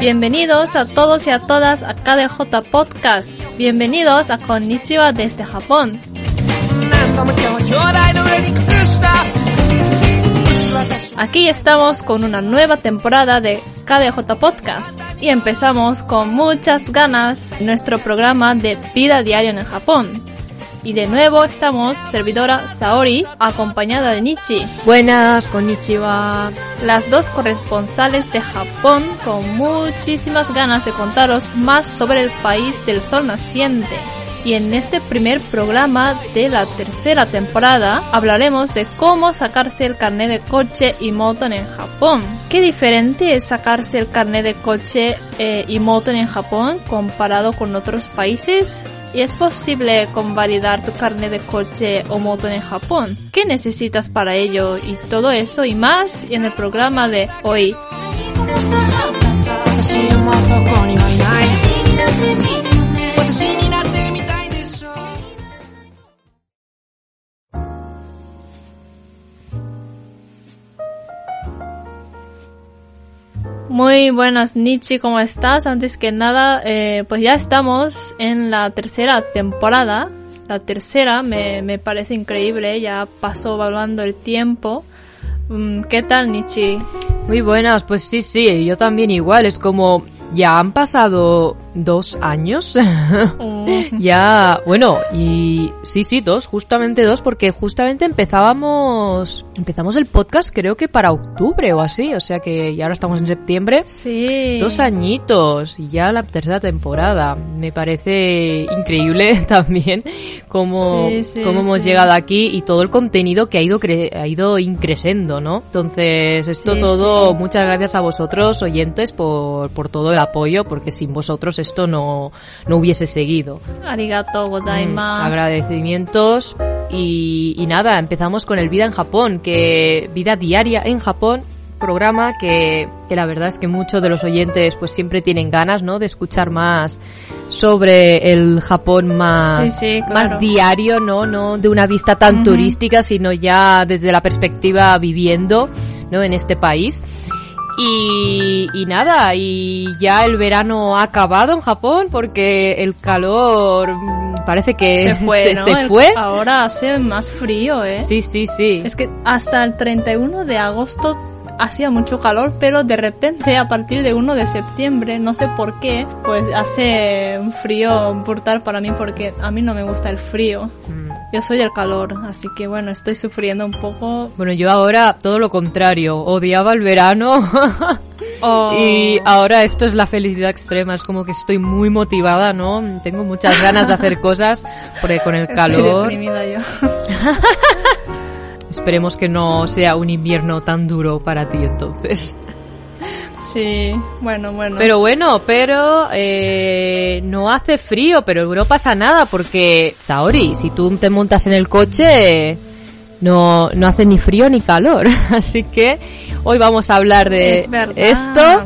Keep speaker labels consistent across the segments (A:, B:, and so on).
A: Bienvenidos a todos y a todas a KDJ Podcast. Bienvenidos a Konnichiwa desde Japón. Aquí estamos con una nueva temporada de KDJ Podcast y empezamos con muchas ganas nuestro programa de vida diaria en Japón. Y de nuevo estamos servidora Saori acompañada de Nichi,
B: Buenas, konnichiwa.
A: las dos corresponsales de Japón con muchísimas ganas de contaros más sobre el país del sol naciente. Y en este primer programa de la tercera temporada hablaremos de cómo sacarse el carnet de coche y moto en Japón. ¿Qué diferente es sacarse el carnet de coche eh, y moto en Japón comparado con otros países? ¿Y es posible convalidar tu carnet de coche o moto en Japón? ¿Qué necesitas para ello? Y todo eso y más en el programa de hoy. Muy buenas Nichi, ¿cómo estás? Antes que nada, eh, pues ya estamos en la tercera temporada. La tercera me, me parece increíble, ya pasó volando el tiempo. Mm, ¿Qué tal Nichi?
B: Muy buenas, pues sí, sí, yo también igual, es como ya han pasado dos años. Ya, bueno, y sí, sí, dos, justamente dos, porque justamente empezábamos, empezamos el podcast creo que para octubre o así, o sea que ya ahora estamos en septiembre.
A: sí.
B: Dos añitos y ya la tercera temporada. Me parece increíble también cómo,
A: Sí, sí,
B: cómo hemos llegado aquí y todo el contenido que ha ido cre- ha ido increciendo, ¿no? Entonces, esto todo, muchas gracias a vosotros, oyentes, por, por todo el apoyo, porque sin vosotros esto no, no hubiese seguido.
A: Arigato
B: Mm,
A: gozaimasu.
B: agradecimientos y, y nada, empezamos con el Vida en Japón, que Vida Diaria en Japón, programa que, que la verdad es que muchos de los oyentes pues siempre tienen ganas, ¿no? De escuchar más sobre el Japón más,
A: Sí, sí, claro.
B: más diario, ¿no? No de una vista tan turística, sino ya desde la perspectiva viviendo, ¿no? En este país. Y, y nada, y ya el verano ha acabado en Japón porque el calor mm, parece que
A: se fue,
B: se,
A: ¿no?
B: se
A: El-
B: fue.
A: Ahora hace más frío, ¿eh?
B: Sí, sí, sí.
A: Es que hasta el 31 de agosto hacía mucho calor, pero de repente a partir de 1 de septiembre, no sé por qué, pues hace un frío brutal para mí porque a mí no me gusta el frío.
B: Mm.
A: Yo soy del calor, así que bueno, estoy sufriendo un poco.
B: Bueno, yo ahora todo lo contrario, odiaba el verano
A: Oh,
B: y ahora esto es la felicidad extrema, es como que estoy muy motivada, ¿no? Tengo muchas ganas de hacer cosas porque con el
A: estoy
B: calor
A: deprimida yo.
B: esperemos que no sea un invierno tan duro para ti entonces.
A: Sí, bueno, bueno.
B: Pero bueno, pero eh, no hace frío, pero no pasa nada porque, Saori, si tú te montas en el coche, no, no hace ni frío ni calor. Así que hoy vamos a hablar de
A: Es
B: esto.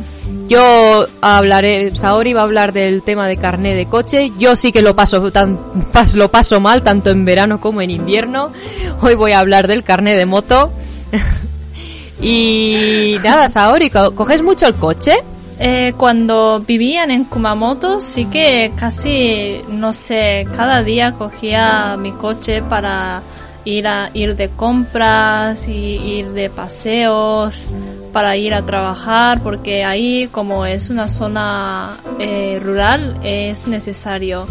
B: Yo hablaré, Saori va a hablar del tema de carné de coche. Yo sí que lo paso tan, pas- lo paso mal tanto en verano como en invierno. Hoy voy a hablar del carné de moto. y nada, Saori, co- ¿coges mucho el coche?
A: Eh, cuando vivían en Kumamoto sí que casi, no sé, cada día cogía mi coche para ir a ir de compras y ir de paseos, para ir a trabajar, porque ahí como es una zona eh, rural es necesario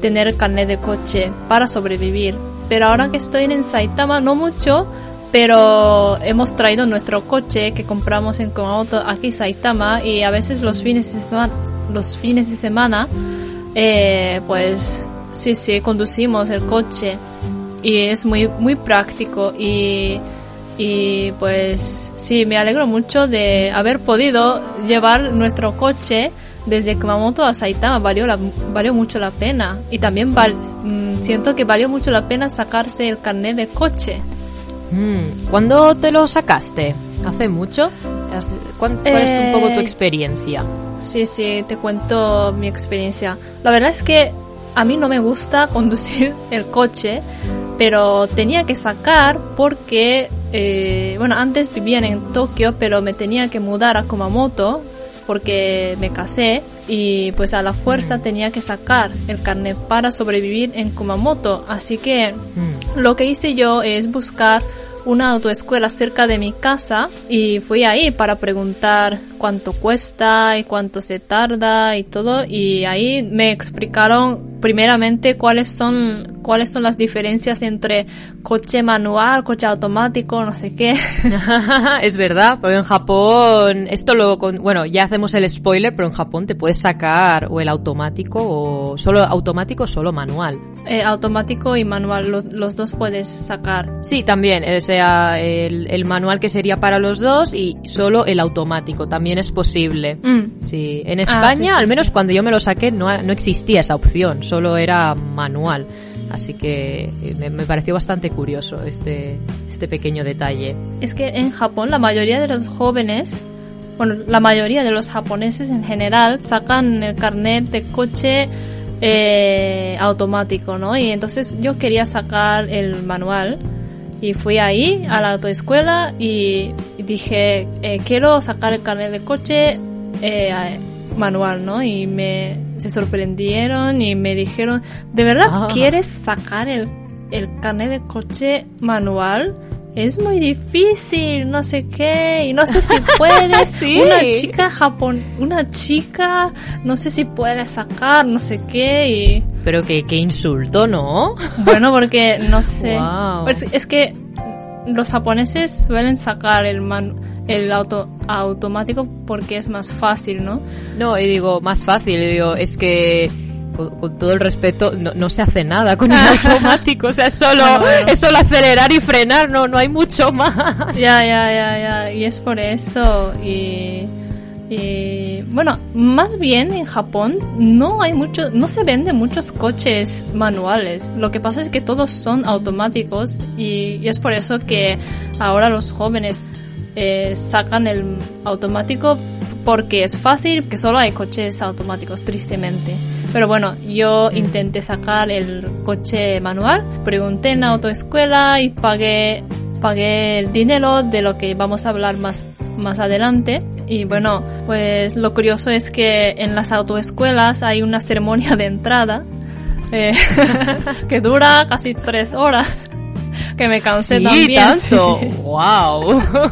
A: tener carnet de coche para sobrevivir. Pero ahora que estoy en Saitama no mucho, pero hemos traído nuestro coche que compramos en Kumamoto aquí Saitama y a veces los fines de semana, los fines de semana eh, pues sí, sí, conducimos el coche y es muy, muy práctico y Y pues sí, me alegro mucho de haber podido llevar nuestro coche desde Kumamoto a Saitama. Valió, la, valió mucho la pena. Y también val, mm, siento que valió mucho la pena sacarse el carnet de coche.
B: Mm, ¿Cuándo te lo sacaste? ¿Hace mucho? Has- ¿Cuán- ¿Cuál es un poco tu
A: Eh,
B: experiencia?
A: Sí, sí, te cuento mi experiencia. La verdad es que a mí no me gusta conducir el coche, pero tenía que sacar porque, eh, bueno, antes vivían en Tokio, pero me tenía que mudar a Kumamoto porque me casé y pues a la fuerza tenía que sacar el carnet para sobrevivir en Kumamoto. Así que
B: Mm.
A: lo que hice yo es buscar una autoescuela cerca de mi casa y fui ahí para preguntar cuánto cuesta y cuánto se tarda y todo y ahí me explicaron primeramente cuáles son cuáles son las diferencias entre coche manual, coche automático, no sé qué.
B: es verdad, porque en Japón, esto lo, con- bueno, ya hacemos el spoiler, pero en Japón te puedes sacar o el automático o solo automático o solo manual.
A: Eh, automático y manual, los, los dos puedes sacar.
B: Sí, también, o sea, el, el manual que sería para los dos y solo el automático, también es posible.
A: Mm.
B: Sí, en
A: Ah,
B: España,
A: sí, sí,
B: al menos
A: sí.
B: cuando yo me lo saqué, no, no existía esa opción, solo era manual. Así que eh, me, pareció bastante curioso este, este pequeño detalle.
A: Es que en Japón la mayoría de los jóvenes, bueno, la mayoría de los japoneses en general sacan el carnet de coche eh, automático, ¿no? Y entonces yo quería sacar el manual y fui ahí a la autoescuela y dije, eh, quiero sacar el carnet de coche eh, manual, ¿no? Y me se sorprendieron y me dijeron, ¿de verdad
B: Ah.
A: quieres sacar el, el carnet de coche manual? Es muy difícil, no sé qué, y no sé si puedes.
B: Sí.
A: Una chica japón, una chica, no sé si puede sacar, no sé qué, y
B: Pero que, qué insulto, ¿no?
A: bueno, porque no sé.
B: Guau.
A: Pues es que los japoneses suelen sacar el man, el auto automático porque es más fácil, ¿no?
B: No, y digo, más fácil, y digo, es que con, con todo el respeto, no, no se hace nada con el automático, o sea, es solo,
A: Bueno, bueno.
B: es solo acelerar y frenar, no, no hay mucho más.
A: Ya, ya, ya, ya. Y es por eso. Y, y bueno, más bien en Japón no hay mucho, no se venden muchos coches manuales. Lo que pasa es que todos son automáticos y, y es por eso que ahora los jóvenes eh, sacan el automático porque es fácil, que solo hay coches automáticos, tristemente. Pero bueno, yo intenté sacar el coche manual, pregunté en la autoescuela y pagué, pagué el dinero de lo que vamos a hablar más, más adelante. Y bueno, pues lo curioso es que en las autoescuelas hay una ceremonia de entrada eh, que dura casi tres horas. Que me cansé
B: Sí,
A: también.
B: tanto. Wow.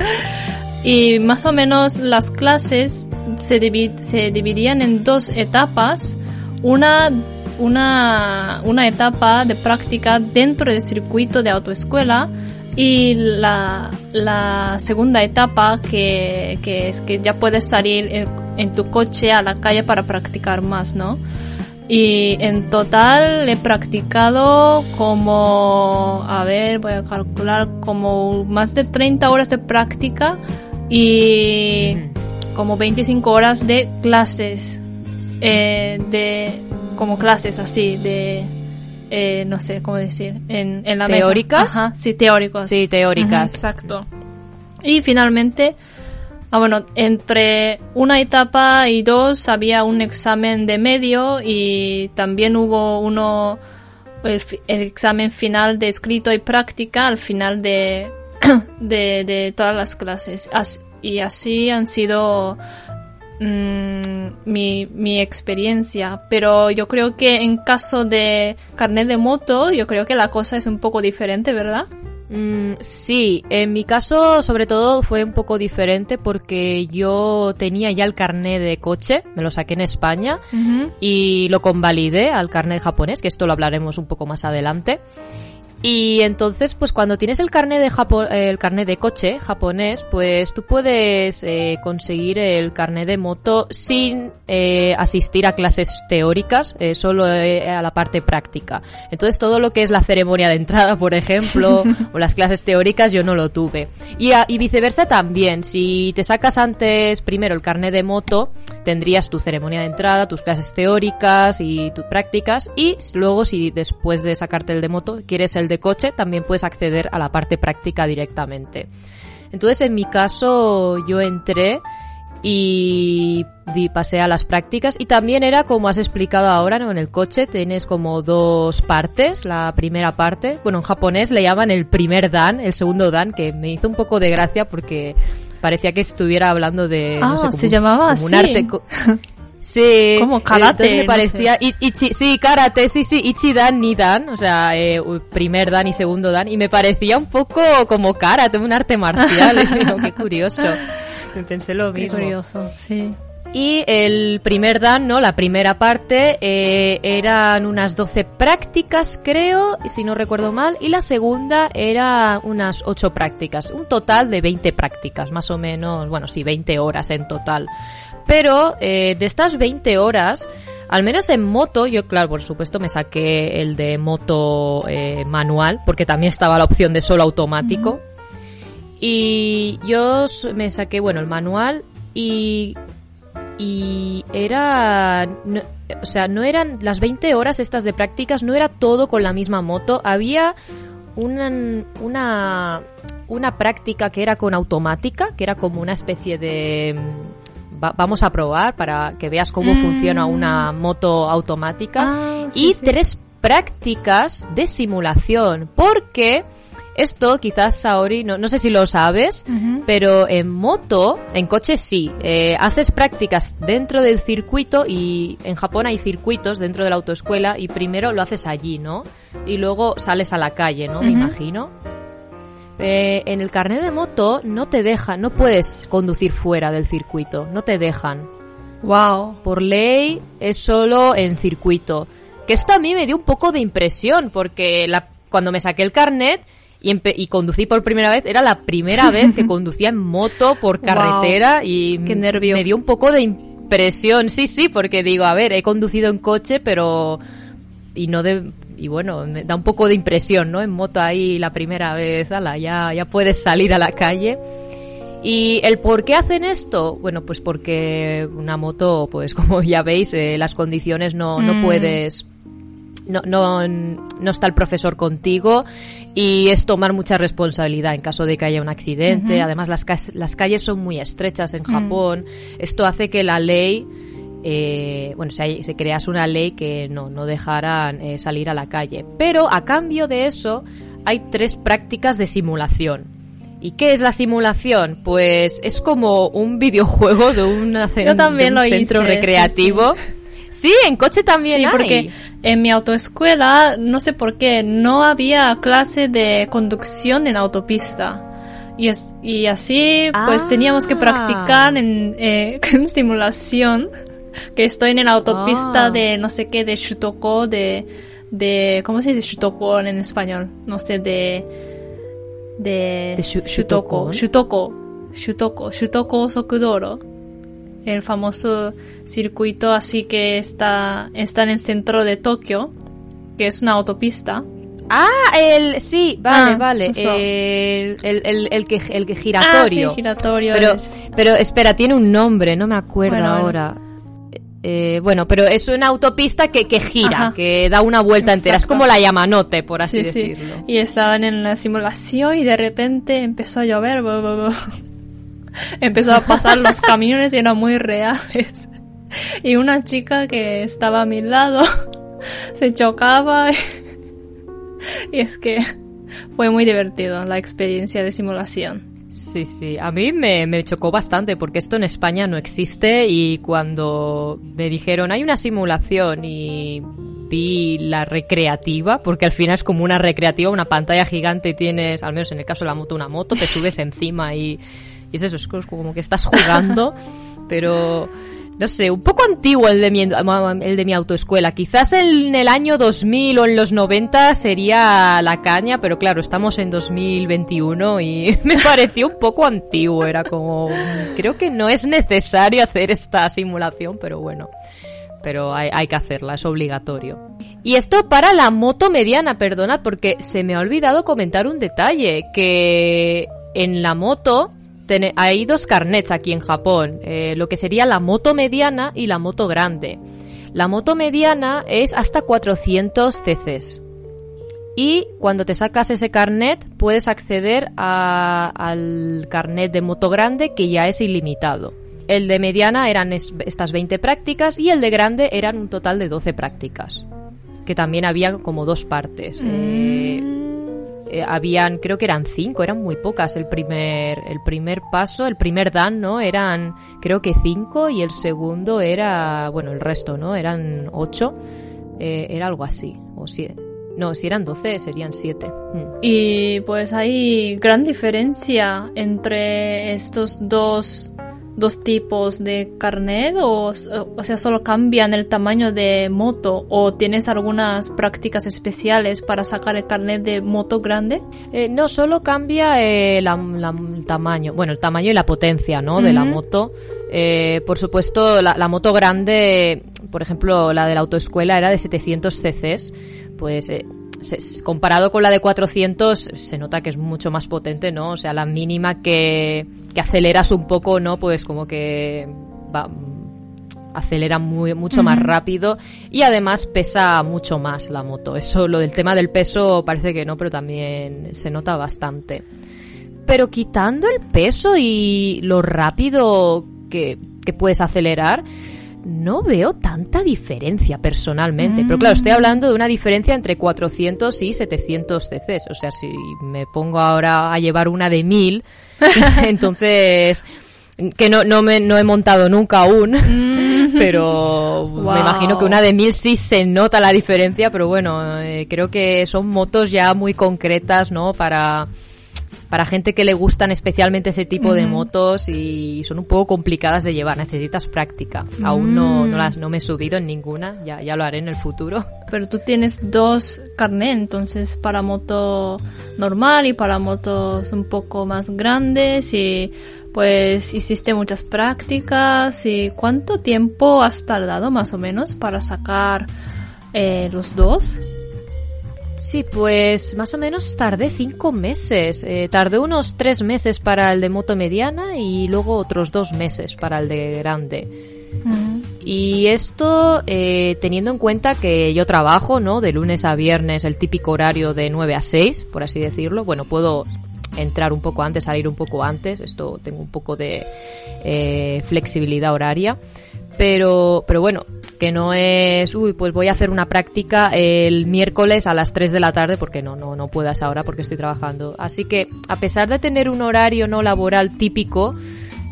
A: Y más o menos las clases se, divi- se dividían en dos etapas. Una, una, una etapa de práctica dentro del circuito de autoescuela y la, la segunda etapa que, que es que ya puedes salir en, en tu coche a la calle para practicar más, ¿no? Y en total he practicado como, a ver, voy a calcular, como más de 30 horas de práctica y como 25 horas de clases, eh, de, como clases así, de, eh, no sé cómo decir, en, en la mesa.
B: ¿Teóricas?
A: Ajá, sí, teóricos.
B: Sí, teóricas.
A: exacto. Y finalmente, ah, bueno, entre una etapa y dos había un examen de medio y también hubo uno, el, examen final de escrito y práctica al final de, de, de todas las clases. As- y así han sido mm, mi, mi experiencia. Pero yo creo que en caso de carnet de moto, yo creo que la cosa es un poco diferente, ¿verdad?
B: Mm, sí, en mi caso sobre todo fue un poco diferente porque yo tenía ya el carnet de coche, me lo saqué en España y lo convalidé al carnet japonés, que esto lo hablaremos un poco más adelante. Y entonces, pues cuando tienes el carnet de Japo- el carnet de coche japonés, pues tú puedes eh, conseguir el carnet de moto sin eh, asistir a clases teóricas, eh, solo eh, a la parte práctica. Entonces todo lo que es la ceremonia de entrada, por ejemplo, o las clases teóricas, yo no lo tuve. Y, a- y viceversa también. Si te sacas antes primero el carnet de moto, tendrías tu ceremonia de entrada, tus clases teóricas y tus prácticas. Y luego, si después de sacarte el de moto quieres el de coche, también puedes acceder a la parte práctica directamente. Entonces, en mi caso, yo entré y pasé a las prácticas y también era como has explicado ahora, ¿no? En el coche tienes como dos partes, la primera parte, bueno, en japonés le llaman el primer dan, el segundo dan, que me hizo un poco de gracia porque parecía que estuviera hablando de, no
A: Ah,
B: sé, como
A: se
B: un-
A: llamaba
B: como un
A: así.
B: arte Sí.
A: Como karate,
B: Entonces me
A: no
B: parecía, i- ichi- sí, karate, sí, sí, ichi dan, ni dan, o sea, eh, primer dan y segundo dan, y me parecía un poco como karate, un arte marcial, qué curioso. Pensé lo
A: Qué
B: mismo.
A: curioso, sí.
B: Y el primer dan, ¿no? La primera parte eh, eran unas 12 prácticas, creo, si no recuerdo mal, y la segunda era unas 8 prácticas, un total de 20 prácticas, más o menos, bueno, sí, 20 horas en total. Pero eh, de estas 20 horas, al menos en moto, yo claro, por supuesto me saqué el de moto eh, manual, porque también estaba la opción de solo automático. Y yo me saqué, bueno, el manual y y era no- o sea no eran las 20 horas estas de prácticas no era todo con la misma moto había una una una práctica que era con automática que era como una especie de va- vamos a probar para que veas cómo
A: Mm.
B: funciona una moto automática
A: Ah, sí,
B: y
A: sí.
B: tres prácticas de simulación porque esto quizás Saori no, no sé si lo sabes pero en moto, en coche sí. Eh, haces prácticas dentro del circuito y en Japón hay circuitos dentro de la autoescuela y primero lo haces allí, ¿no? Y luego sales a la calle, ¿no? Me imagino. Eh, en el carnet de moto no te dejan, no puedes conducir fuera del circuito, no te dejan.
A: Wow.
B: Por ley es solo en circuito. Que esto a mí me dio un poco de impresión porque la, cuando me saqué el carnet y, conducí por primera vez, era la primera vez que conducía en moto por carretera y
A: qué nervios.
B: me dio un poco de impresión. Sí, sí, porque digo, a ver, he conducido en coche, pero y no de y bueno, me da un poco de impresión, ¿no? En moto ahí la primera vez, ala, ya ya puedes salir a la calle. ¿Y el por qué hacen esto? Bueno, pues porque una moto, pues como ya veis, eh, las condiciones no, no
A: Mm.
B: puedes... No, no, no está el profesor contigo y es tomar mucha responsabilidad en caso de que haya un accidente. Además, las, las calles son muy estrechas en
A: Mm.
B: Japón. Esto hace que la ley, eh, bueno, se, se crease una ley que no, no dejaran eh, salir a la calle. Pero a cambio de eso, hay tres prácticas de simulación. ¿Y qué es la simulación? Pues es como un videojuego de, una
A: Yo también
B: de un
A: lo
B: centro
A: hice, sí,
B: recreativo. Sí, en coche también
A: Sí,
B: hay.
A: porque en mi autoescuela, no sé por qué, no había clase de conducción en autopista. Y, es, y así, pues
B: Ah.
A: teníamos que practicar en, eh, en simulación. Que estoy en la autopista
B: Ah.
A: de no sé qué, de Shutoko, de, de, ¿cómo se dice Shutoko en español? No sé, de, de,
B: ¿De Shu-
A: Shutoko,
B: Shutoko?
A: Shutoko, Shutoko, Sokudoro el famoso circuito así que está, está en el centro de Tokio, que es una autopista.
B: Ah, el sí, vale,
A: Ah,
B: vale,
A: so, so.
B: El, el, el, el que el que giratorio.
A: Ah, sí, giratorio.
B: pero
A: es-
B: pero espera, tiene un nombre, no me acuerdo
A: bueno.
B: ahora. Eh, bueno, pero es una autopista que, que gira,
A: Ajá.
B: que da una vuelta entera. Es como la Yamanote, por así
A: sí, sí.
B: decirlo.
A: Y estaban en la simulación y de repente empezó a llover. empezó a pasar los camiones y eran muy reales. Y una chica que estaba a mi lado se chocaba. Y es que fue muy divertido la experiencia de simulación.
B: Sí, sí. A mí me, me chocó bastante porque esto en España no existe y cuando me dijeron hay una simulación y vi la recreativa, porque al final es como una recreativa, una pantalla gigante y tienes, al menos en el caso de la moto, una moto, te subes encima y, y es eso, es como que estás jugando, pero no sé, un poco antiguo el de mi, autoescuela. Quizás en el año 2000 o en los 90 sería la caña, pero claro, estamos en 2021 y me pareció un poco antiguo. Era como, creo que no es necesario hacer esta simulación, pero bueno. Pero hay, que hacerla, es obligatorio. Y esto para la moto mediana, perdonad, porque se me ha olvidado comentar un detalle, que en la moto hay dos carnets aquí en Japón, eh, lo que sería la moto mediana y la moto grande. La moto mediana es hasta 400 cc. Y cuando te sacas ese carnet puedes acceder al carnet de moto grande que ya es ilimitado. El de mediana eran estas 20 prácticas y el de grande eran un total de 12 prácticas. Que también había como dos partes. Eh, eh, habían, creo que eran cinco, eran muy pocas el primer, el primer paso, el primer dan, ¿no? Eran, creo que cinco y el segundo era, bueno, el resto, ¿no? Eran ocho, eh, era algo así, o siete. No, si eran doce, serían siete.
A: Mm. Y pues hay gran diferencia entre estos dos dos tipos de carnet o, o sea, solo cambian el tamaño de moto o tienes algunas prácticas especiales para sacar el carnet de moto grande?
B: Eh, no, solo cambia eh, el tamaño, bueno, el tamaño y la potencia, ¿no? De la moto. Eh, por supuesto, la, la, moto grande, por ejemplo, la de la autoescuela era de 700 cc's, pues comparado con la de 400 se nota que es mucho más potente, ¿no? O sea, la mínima que, que aceleras un poco, ¿no? Pues como que va, acelera muy, mucho más rápido y además pesa mucho más la moto. Eso, lo del tema del peso parece que no, pero también se nota bastante. Pero quitando el peso y lo rápido que, que puedes acelerar, no veo tanta diferencia personalmente. Pero claro, estoy hablando de una diferencia entre 400 y 700 cc. O sea, si me pongo ahora a llevar una de 1000, entonces que no, no, me, no he montado nunca aún, mm. pero me imagino que una de 1000 sí se nota la diferencia, pero bueno, eh, creo que son motos ya muy concretas, ¿no? Para para gente que le gustan especialmente ese tipo de motos y son un poco complicadas de llevar, necesitas práctica. Aún no, no, las, no me he subido en ninguna, ya, ya lo haré en el futuro.
A: Pero tú tienes dos carnet, entonces para moto normal y para motos un poco más grandes y pues hiciste muchas prácticas y ¿cuánto tiempo has tardado más o menos para sacar eh, los dos?
B: Sí, pues más o menos tardé cinco meses. Eh, tardé unos tres meses para el de moto mediana y luego otros dos meses para el de grande. Y esto eh, teniendo en cuenta que yo trabajo, ¿no? De lunes a viernes, el típico horario de 9 a 6, por así decirlo. Bueno, puedo entrar un poco antes, salir un poco antes. Esto tengo un poco de eh, flexibilidad horaria. Pero, pero bueno, que no es, uy, pues voy a hacer una práctica el miércoles a las 3 de la tarde porque no, no, no puedas ahora porque estoy trabajando. Así que, a pesar de tener un horario no laboral típico,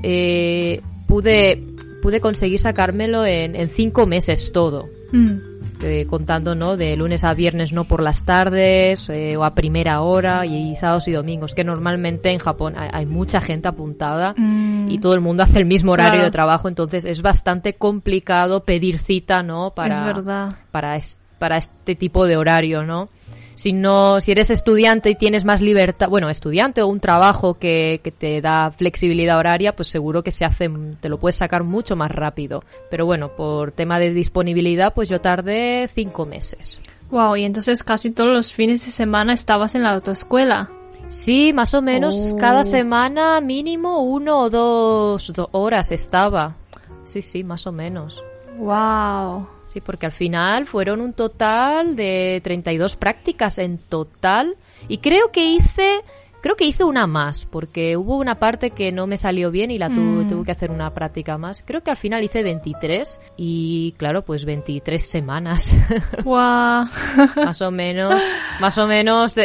B: eh, pude, pude conseguir sacármelo en, en cinco meses todo. Mm. Eh, contando no de lunes a viernes no por las tardes eh, o a primera hora y, sábados y domingos que normalmente en Japón hay, mucha gente apuntada mm. y todo el mundo hace el mismo horario de trabajo entonces es bastante complicado pedir cita no para para para este tipo de horario no si no, si eres estudiante y tienes más libertad, bueno, estudiante o un trabajo que, que, te da flexibilidad horaria, pues seguro que se hace, te lo puedes sacar mucho más rápido. Pero bueno, por tema de disponibilidad, pues yo tardé cinco meses.
A: Wow, y entonces casi todos los fines de semana estabas en la autoescuela.
B: Sí, más o menos cada oh. semana mínimo uno o dos horas estaba. Sí, sí, más o menos.
A: Wow.
B: Sí, porque al final fueron un total de 32 prácticas en total y creo que hice creo que hice una más porque hubo una parte que no me salió bien y la tuve, mm. tuve, que hacer una práctica más. Creo que al final hice 23 y claro, pues 23 semanas.
A: Wow.
B: más o menos, más o menos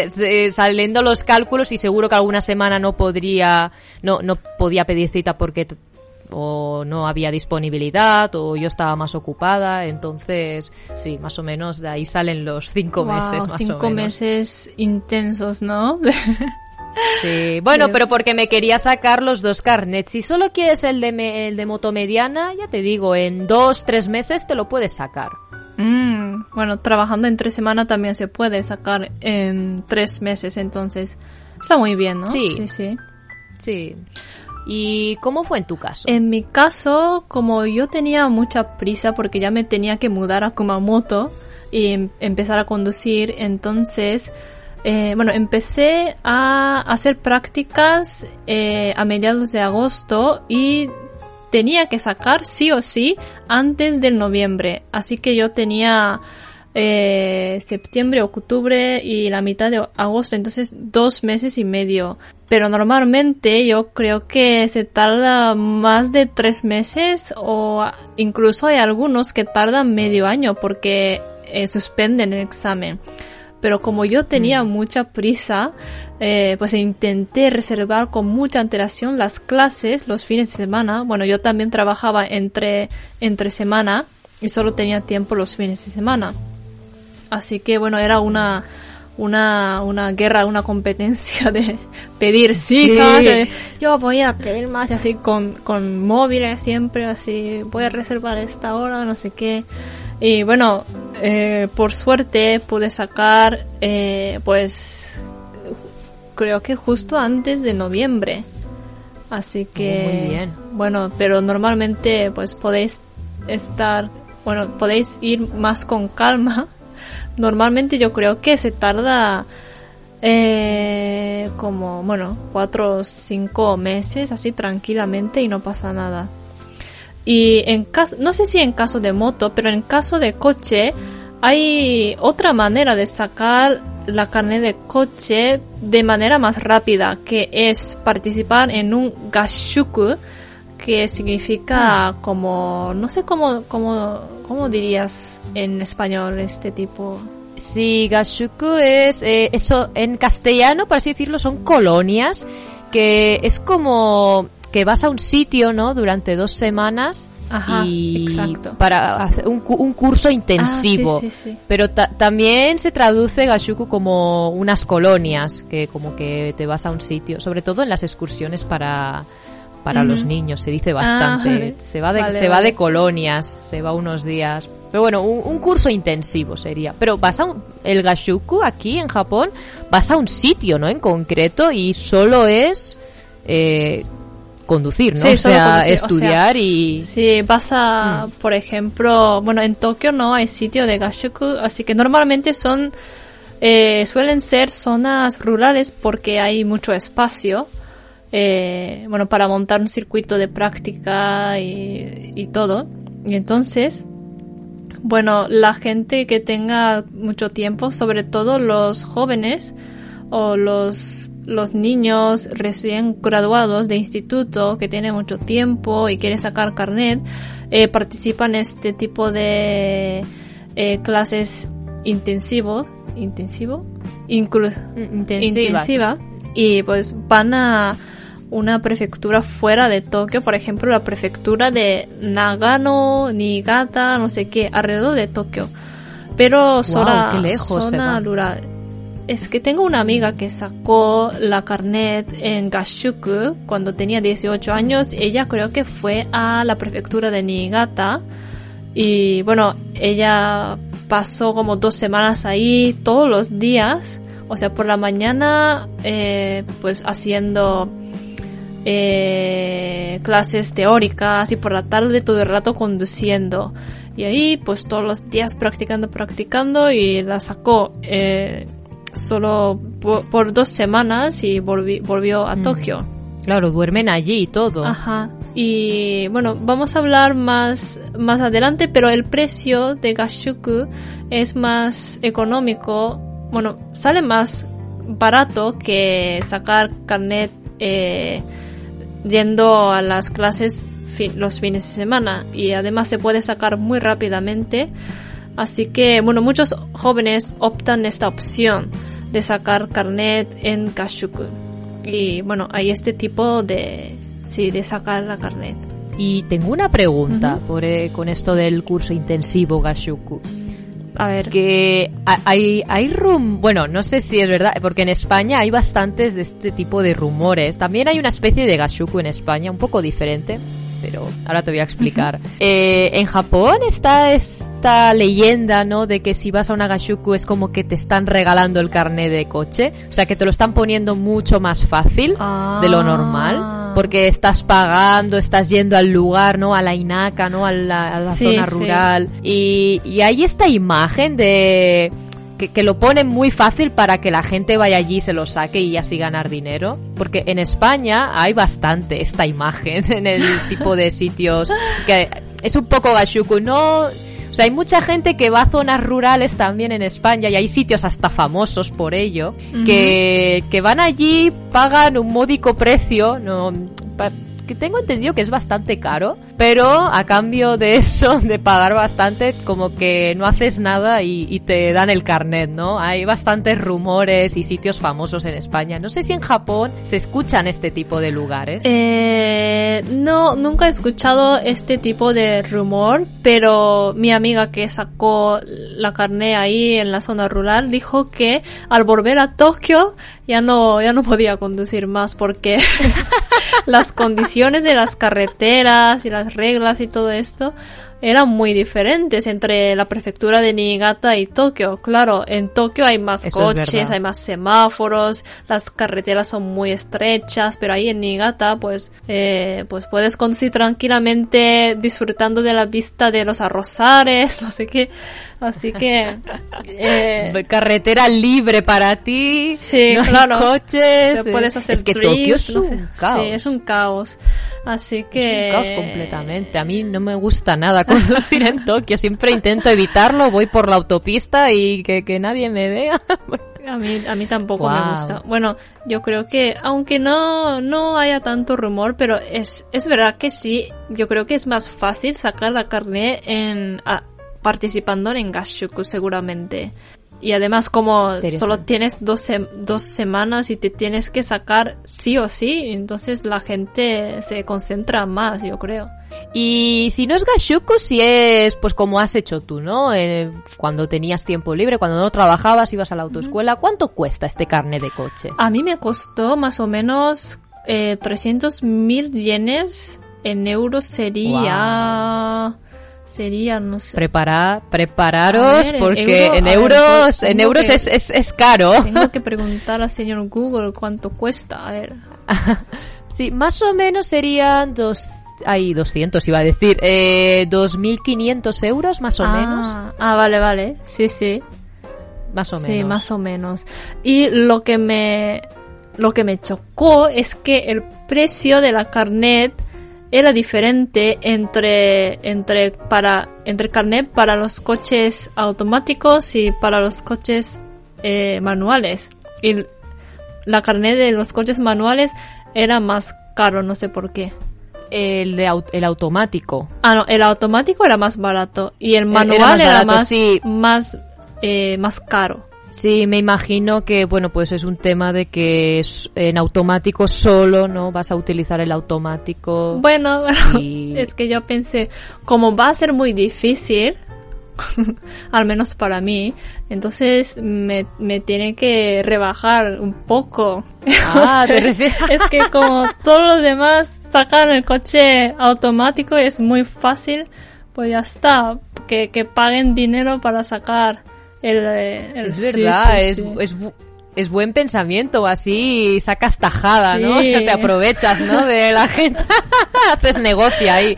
B: saliendo los cálculos y seguro que alguna semana no podría no no podía pedir cita porque o no había disponibilidad o yo estaba más ocupada entonces sí más o menos de ahí salen los cinco meses más
A: cinco meses intensos no
B: Sí, bueno, pero porque me quería sacar los dos carnets. Si solo quieres el de, me- el de moto mediana, ya te digo, en dos, tres meses te lo puedes sacar.
A: Mm, bueno, trabajando en tres semanas también se puede sacar en tres meses, entonces está muy bien, ¿no?
B: Sí.
A: Sí, sí.
B: Sí. ¿Y cómo fue en tu caso?
A: En mi caso, como yo tenía mucha prisa porque ya me tenía que mudar a Kumamoto y em- empezar a conducir, entonces, eh, bueno, empecé a hacer prácticas eh, a mediados de agosto y tenía que sacar sí o sí antes del noviembre. Así que yo tenía eh, septiembre, octubre y la mitad de agosto, entonces dos meses y medio. Pero normalmente yo creo que se tarda más de tres meses o incluso hay algunos que tardan medio año porque eh, suspenden el examen. Pero como yo tenía mucha prisa, eh, pues intenté reservar con mucha antelación las clases los fines de semana. Bueno, yo también trabajaba entre, entre semana y solo tenía tiempo los fines de semana. Así que bueno, era una, una, una guerra, una competencia de pedir citas.
B: Sí.
A: eh, yo voy a pedir más y así con, con móviles siempre, así voy a reservar esta hora, no sé qué. Y bueno, eh, por suerte pude sacar, eh, pues, creo que justo antes de noviembre. Así que,
B: muy bien.
A: bueno, pero normalmente pues podéis estar, bueno, podéis ir más con calma. Normalmente yo creo que se tarda eh, como, bueno, cuatro o cinco meses así tranquilamente y no pasa nada. Y en caso, no sé si en caso de moto, pero en caso de coche, hay otra manera de sacar la carne de coche de manera más rápida, que es participar en un gashuku, que significa como, no sé cómo, cómo, cómo dirías en español este tipo.
B: Sí, Gashuku es eh, eso en castellano, por así decirlo, son colonias que es como que vas a un sitio, ¿no? Durante dos semanas
A: Ajá,
B: y
A: exacto.
B: para hacer un, un curso intensivo.
A: Ah, sí, sí, sí.
B: Pero ta- también se traduce Gashuku como unas colonias, que como que te vas a un sitio, sobre todo en las excursiones para para los niños, se dice bastante.
A: vale.
B: Se va de
A: Vale,
B: se va de colonias, se va unos días. Pero bueno, un, un curso intensivo sería. Pero vas a un, el Gashuku aquí en Japón, vas a un sitio, ¿no? En concreto y solo es eh, conducir, ¿no?
A: Sí,
B: o sea,
A: conducir, o
B: estudiar y
A: Sí, vas a,
B: Mm.
A: por ejemplo, bueno, en Tokio no hay sitio de gashuku, así que normalmente son, eh, suelen ser zonas rurales porque hay mucho espacio, eh, bueno, para montar un circuito de práctica y, y todo. Y entonces, bueno, la gente que tenga mucho tiempo, sobre todo los jóvenes o los, los niños recién graduados de instituto que tienen mucho tiempo y quieren sacar carnet, eh, participan en este tipo de eh, clases intensivo, intensivo, Inclu-
B: intensivas.
A: intensiva y pues van a una prefectura fuera de Tokio, por ejemplo la prefectura de Nagano, Niigata, no sé qué, alrededor de Tokio. Pero zona,
B: qué lejos
A: zona rural. Es que tengo una amiga que sacó la carnet en Gashuku cuando tenía 18 años. Ella creo que fue a la prefectura de Niigata. Y bueno, ella pasó como dos semanas ahí todos los días. O sea, por la mañana, eh, pues haciendo eh, clases teóricas y por la tarde todo el rato conduciendo. Y ahí, pues todos los días practicando, practicando y la sacó eh, solo por, por dos semanas y volvi- volvió a
B: Mm.
A: Tokio.
B: Claro, duermen allí y todo.
A: Ajá. Y bueno, vamos a hablar más, más adelante, pero el precio de Gashuku es más económico. Bueno, sale más barato que sacar carnet eh, yendo a las clases fi- los fines de semana. Y además se puede sacar muy rápidamente. Así que, bueno, muchos jóvenes optan esta opción de sacar carnet en Gashuku. Y bueno, hay este tipo de, sí, de sacar la carnet.
B: Y tengo una pregunta por, eh, con esto del curso intensivo Gashuku.
A: A ver.
B: Que ha- hay, hay rum... Bueno, no sé si es verdad, porque en España hay bastantes de este tipo de rumores. También hay una especie de gashuku en España, un poco diferente, pero ahora te voy a explicar. Eh, en Japón está esta leyenda, ¿no? De que si vas a una gashuku es como que te están regalando el carnet de coche. O sea, que te lo están poniendo mucho más fácil de lo normal.
A: Ah.
B: Porque estás pagando, estás yendo al lugar, ¿no? A la Inaka, ¿no? A la, a la
A: Sí,
B: zona
A: sí.
B: rural. Y, y hay esta imagen de... Que, que lo ponen muy fácil para que la gente vaya allí, se lo saque y así ganar dinero. Porque en España hay bastante esta imagen en el tipo de sitios que es un poco gashuku, ¿no? O sea, hay mucha gente que va a zonas rurales también en España y hay sitios hasta famosos por ello que, que van allí, pagan un módico precio, no, que tengo entendido que es bastante caro, pero a cambio de eso, de pagar bastante, como que no haces nada y, y te dan el carnet, ¿no? Hay bastantes rumores y sitios famosos en España. No sé si en Japón se escuchan este tipo de lugares.
A: Eh, no, nunca he escuchado este tipo de rumor, pero mi amiga que sacó la carne ahí en la zona rural dijo que al volver a Tokio ya no, ya no podía conducir más porque las condiciones de las carreteras y las reglas y todo esto eran muy diferentes entre la prefectura de Niigata y Tokio. Claro, en Tokio hay más
B: Eso
A: coches, hay más semáforos, las carreteras son muy estrechas, pero ahí en Niigata, pues, eh, pues puedes conducir tranquilamente disfrutando de la vista de los arrozares, no sé qué. Así que, eh,
B: Carretera libre para ti.
A: Sí,
B: no hay
A: claro.
B: coches.
A: te puedes hacer
B: es que
A: drift,
B: Tokio es
A: no
B: un
A: sé.
B: caos.
A: Sí, es un caos. Así que.
B: un caos completamente. A mí no me gusta nada conducir en Tokio. Siempre intento evitarlo. Voy por la autopista y que, que nadie me vea.
A: A mí, a mí tampoco me gusta. Bueno, yo creo que, aunque no, no haya tanto rumor, pero es, es verdad que sí, yo creo que es más fácil sacar la carne en, a- participando en Gashuku seguramente. Y además como solo tienes dos, dos semanas y te tienes que sacar sí o sí, entonces la gente se concentra más, yo creo.
B: Y si no es Gashuku, si es pues como has hecho tú, ¿no? Eh, cuando tenías tiempo libre, cuando no trabajabas, ibas a la autoescuela. ¿Cuánto cuesta este carnet de coche?
A: A mí me costó más o menos eh, 300 mil yenes. En euros sería... Sería, no sé.
B: Prepara, prepararos
A: ver,
B: porque
A: euro,
B: en
A: ver,
B: euros, en euros
A: que-
B: es, es, es caro.
A: Tengo que preguntar al señor Google cuánto cuesta. A ver.
B: Sí, más o menos serían dos, ay, 200 iba a decir, eh, 2.500 euros más o
A: ah,
B: menos.
A: Ah, vale, vale. Sí, sí.
B: Más o
A: Sí,
B: menos.
A: más o menos. Y lo que me lo que me chocó es que el precio de la carnet era diferente entre entre para entre carnet para los coches automáticos y para los coches eh, manuales. Y la carnet de los coches manuales era más caro, no sé por qué.
B: El, de au- el automático.
A: Ah, no, el automático era más barato y el
B: era
A: manual
B: más
A: era más
B: sí.
A: más eh, más caro.
B: Sí, me imagino que, bueno, pues es un tema de que en automático solo, ¿no? Vas a utilizar el automático.
A: Bueno,
B: Y-
A: es que yo pensé, como va a ser muy difícil, al menos para mí, entonces me, me tiene que rebajar un poco.
B: Ah,
A: No
B: te refieres-
A: Es que como todos los demás sacan el coche automático, es muy fácil, pues ya está, que, que paguen dinero para sacar el... eh, el
B: es verdad,
A: sí,
B: es,
A: sí.
B: es bu- es buen pensamiento, así sacas tajada, ¿no? O sea, te aprovechas, ¿no? De la gente, haces negocio ahí.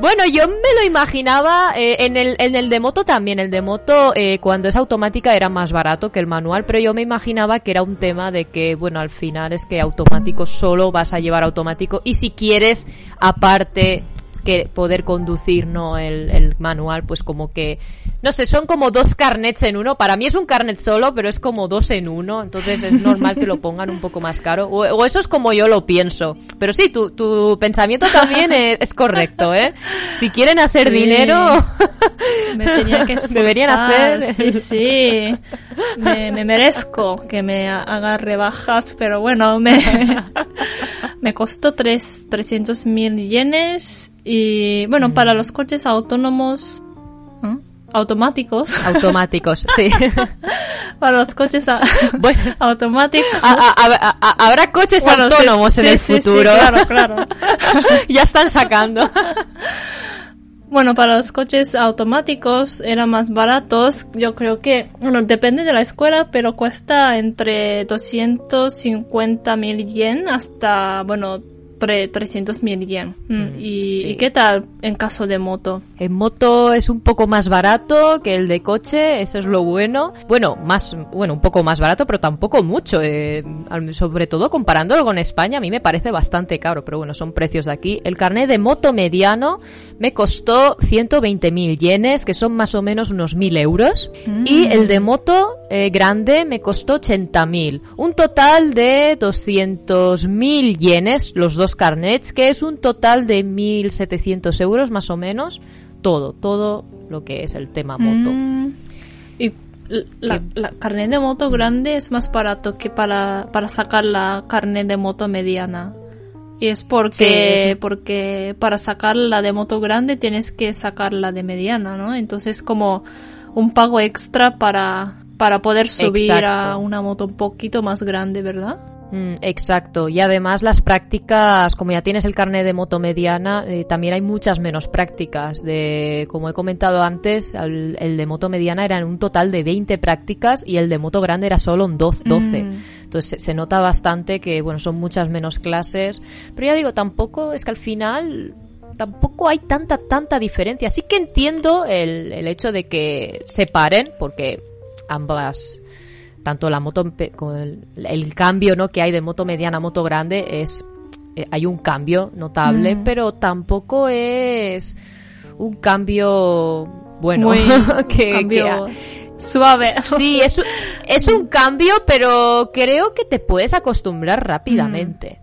B: Bueno, yo me lo imaginaba eh, en, el, en el de moto también. El de moto, eh, cuando es automática, era más barato que el manual, pero yo me imaginaba que era un tema de que, bueno, al final es que automático solo vas a llevar automático y si quieres, aparte que poder conducir no el, el manual pues como que no sé son como dos carnets en uno para mí es un carnet solo pero es como dos en uno entonces es normal que lo pongan un poco más caro o, o eso es como yo lo pienso pero sí tu, tu pensamiento también es, es correcto eh si quieren hacer
A: Sí.
B: dinero
A: me tenía que.
B: Deberían hacer
A: Sí, sí. Me, me merezco que me ha- haga rebajas, pero bueno, me, me costó tres, 300 mil yenes. Y bueno, para los coches autónomos, ¿eh? automáticos.
B: Automáticos, sí.
A: para los coches
B: Bueno.
A: automáticos.
B: A- a- a- a- habrá coches
A: Bueno,
B: autónomos
A: sí,
B: en el
A: sí, sí,
B: futuro.
A: claro, claro.
B: ya están sacando.
A: Bueno, para los coches automáticos eran más baratos. Yo creo que, bueno, depende de la escuela, pero cuesta entre 250 mil yen hasta, bueno, 300 mil yen. Mm, y,
B: sí.
A: ¿Y qué tal en caso de moto?
B: En moto es un poco más barato que el de coche, eso es lo bueno. Bueno, más, bueno, un poco más barato, pero tampoco mucho. eh, sobre todo comparándolo con España, a mí me parece bastante caro, pero bueno, son precios de aquí. El carnet de moto mediano me costó 120.000 yenes, que son más o menos unos 1.000 euros. Y el de moto eh, grande me costó 80.000. Un total de 200.000 yenes, los dos carnets, que es un total de 1.700 euros más o menos. Todo, todo lo que es el tema moto.
A: Mm, y la, la carnet de moto grande es más barato que para, para sacar la carnet de moto mediana. Y es porque,
B: Sí, es-
A: porque para sacar la de moto grande tienes que sacar la de mediana, ¿no? Entonces como un pago extra para, para poder subir a una moto un poquito más grande, ¿verdad?
B: Mm, exacto. Y además las prácticas, como ya tienes el carnet de moto mediana, eh, también hay muchas menos prácticas. De, como he comentado antes, el, el de moto mediana era en un total de 20 prácticas y el de moto grande era solo en 12. 12.
A: Mm.
B: Entonces se, se nota bastante que, bueno, son muchas menos clases. Pero ya digo, tampoco es que al final tampoco hay tanta, tanta diferencia. Sí que entiendo el, el hecho de que se paren, porque ambas, tanto la moto, con el, el cambio ¿no? que hay de moto mediana a moto grande es, eh, hay un cambio notable,
A: Mm.
B: pero tampoco es un cambio, bueno,
A: Muy
B: que,
A: cambio
B: que-
A: suave.
B: Sí, es, un- es un cambio, pero creo que te puedes acostumbrar rápidamente.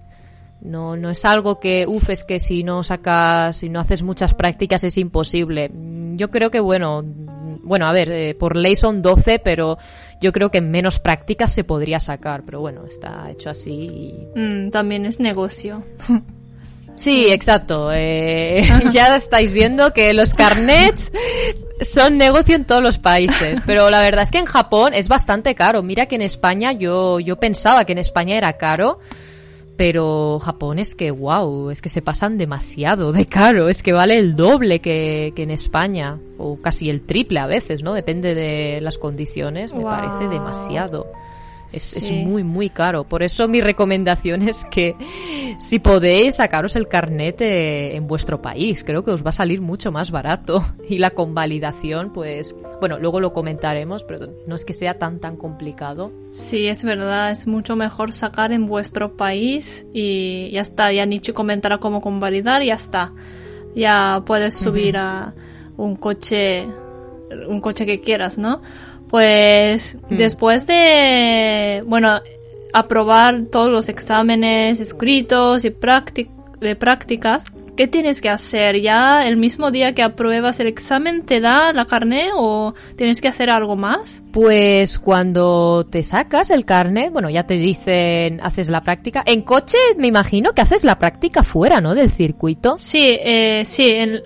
B: No, no es algo que, uff, es que si no sacas, si no haces muchas prácticas es imposible. Mm, Yo creo que, bueno, mm, bueno, a ver, eh, por ley son 12, pero yo creo que en menos prácticas se podría sacar. Pero bueno, está hecho así y
A: Mm, también es negocio.
B: Sí, exacto. Eh, ya estáis viendo que los carnets son negocio en todos los países. Pero la verdad es que en Japón es bastante caro. Mira que en España yo, yo pensaba que en España era caro. Pero Japón es que, wow, es que se pasan demasiado de caro. Es que vale el doble que, que en España. O casi el triple a veces, ¿no? Depende de las condiciones. Me
A: Wow.
B: parece demasiado. Es, es muy, muy caro. Por eso mi recomendación es que si podéis sacaros el carnet eh, en vuestro país, creo que os va a salir mucho más barato. Y la convalidación, pues, bueno, luego lo comentaremos, pero no es que sea tan, tan complicado.
A: Sí, es verdad, es mucho mejor sacar en vuestro país y ya está, ya Nietzsche comentará cómo convalidar y ya está. Ya puedes subir a un coche, un coche que quieras, ¿no? Pues después de, bueno, aprobar todos los exámenes escritos y prácti- de prácticas, ¿qué tienes que hacer? ¿Ya el mismo día que apruebas el examen te da la carné o tienes que hacer algo más?
B: Pues cuando te sacas el carnet, bueno, ya te dicen, haces la práctica. En coche me imagino que haces la práctica fuera, ¿no? Del circuito.
A: Sí, eh, sí, el-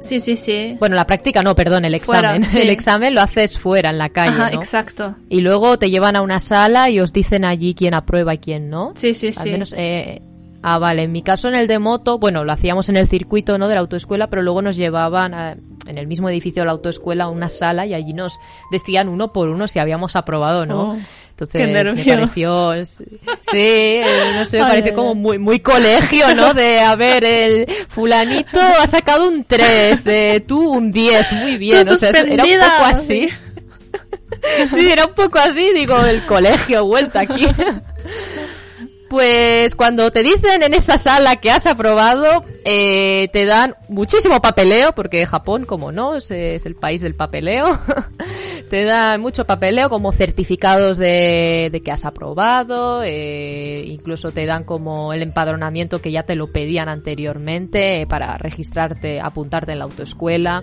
A: sí, sí, sí.
B: Bueno, la práctica no, perdón, el
A: Fuera,
B: examen.
A: sí.
B: El examen lo haces fuera, en la calle,
A: Ajá,
B: ¿no?
A: exacto.
B: Y luego te llevan a una sala y os dicen allí quién aprueba y quién no.
A: Sí, sí,
B: Al
A: sí.
B: menos, eh, ah, vale. En mi caso, en el de moto, bueno, lo hacíamos en el circuito, ¿no? De la autoescuela, pero luego nos llevaban a- en el mismo edificio de la autoescuela a una sala y allí nos decían uno por uno si habíamos aprobado, ¿no?
A: Oh,
B: Entonces,
A: qué
B: me pareció, sí, no sé, me
A: ay,
B: como muy, muy colegio, ¿no? De, a ver, el fulanito ha sacado un 3, eh, tú un 10, muy bien.
A: Tú
B: o sea, era un poco así. Sí, era un poco así, digo, el colegio, vuelta aquí. Pues cuando te dicen en esa sala que has aprobado, eh, te dan muchísimo papeleo, porque Japón, como no, es, el país del papeleo. te dan mucho papeleo como certificados de, de que has aprobado, eh, incluso te dan como el empadronamiento que ya te lo pedían anteriormente eh, para registrarte, apuntarte en la autoescuela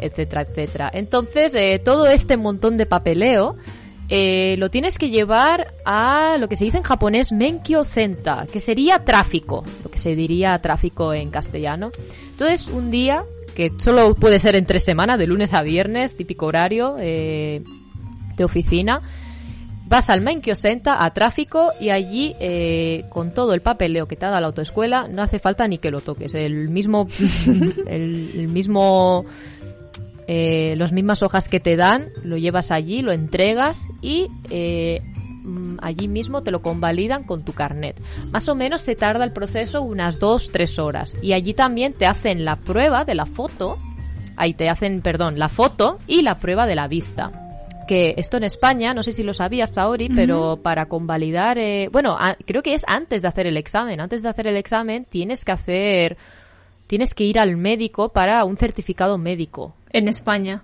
B: etcétera, etcétera. Entonces, eh, todo este montón de papeleo eh, lo tienes que llevar a lo que se dice en japonés menkyo senta, que sería tráfico, lo que se diría tráfico en castellano. Entonces, un día que solo puede ser en tres semanas, de lunes a viernes, típico horario eh, de oficina. Vas al main Kiosenta a tráfico y allí eh, con todo el papeleo que te da la autoescuela no hace falta ni que lo toques. El mismo, el, el mismo eh, las mismas hojas que te dan, lo llevas allí, lo entregas y eh, mm, allí mismo te lo convalidan con tu carnet. Más o menos se tarda el proceso unas dos, tres horas. Y allí también te hacen la prueba de la foto. Ahí te hacen, perdón, la foto y la prueba de la vista. Que esto en España, no sé si lo sabías, Saori, pero para convalidar, eh, bueno, a- creo que es antes de hacer el examen. Antes de hacer el examen tienes que hacer, tienes que ir al médico para un certificado médico.
A: En España.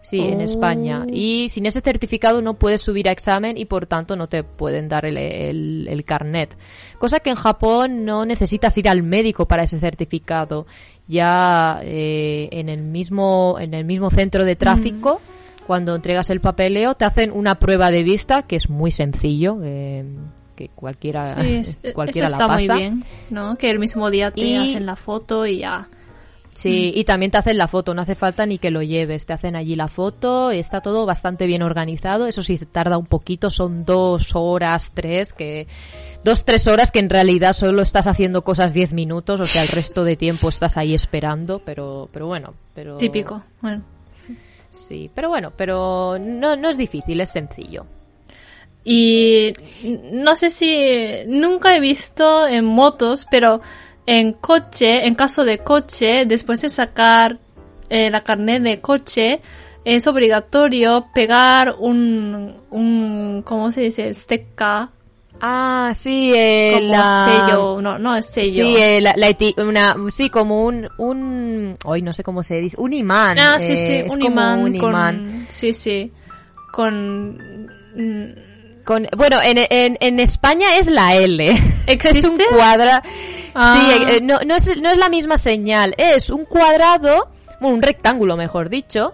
B: Sí, en
A: Oh.
B: España. Y sin ese certificado no puedes subir a examen y por tanto no te pueden dar el, el- el carnet. Cosa que en Japón no necesitas ir al médico para ese certificado. Ya eh, en el mismo en el mismo centro de tráfico, cuando entregas el papeleo, te hacen una prueba de vista que es muy sencillo, eh, que cualquiera
A: Sí, es-
B: cualquiera
A: eso
B: la
A: está
B: pasa.
A: muy bien, ¿no? Que el mismo día te
B: Y-
A: hacen la foto y ya.
B: Sí, y también te hacen la foto, no hace falta ni que lo lleves, te hacen allí la foto, está todo bastante bien organizado, eso sí, tarda un poquito, son dos horas, tres, que dos, tres horas que en realidad solo estás haciendo cosas diez minutos, o sea, el resto de tiempo estás ahí esperando, pero, pero bueno, pero...
A: Típico. Bueno.
B: Sí, pero bueno, pero no, no es difícil, es sencillo.
A: Y no sé si nunca he visto en motos, pero en coche, en caso de coche, después de sacar eh, la carnet de coche, es obligatorio pegar un, un ¿cómo se dice? Sticker,
B: Ah, sí, eh,
A: como
B: la...
A: sello, no, no es sello.
B: Sí, eh, la, la eti- una, sí, como un, un, hoy no sé cómo se dice, un imán.
A: Ah, sí,
B: eh,
A: sí,
B: es
A: un imán,
B: un
A: con,
B: imán.
A: sí, sí, con, mm,
B: Con, bueno, en, en, en España es la L.
A: ¿Existe?
B: Es un cuadra.
A: Ah.
B: Sí, eh, no, no, es, no es la misma señal. Es un cuadrado, bueno, un rectángulo, mejor dicho,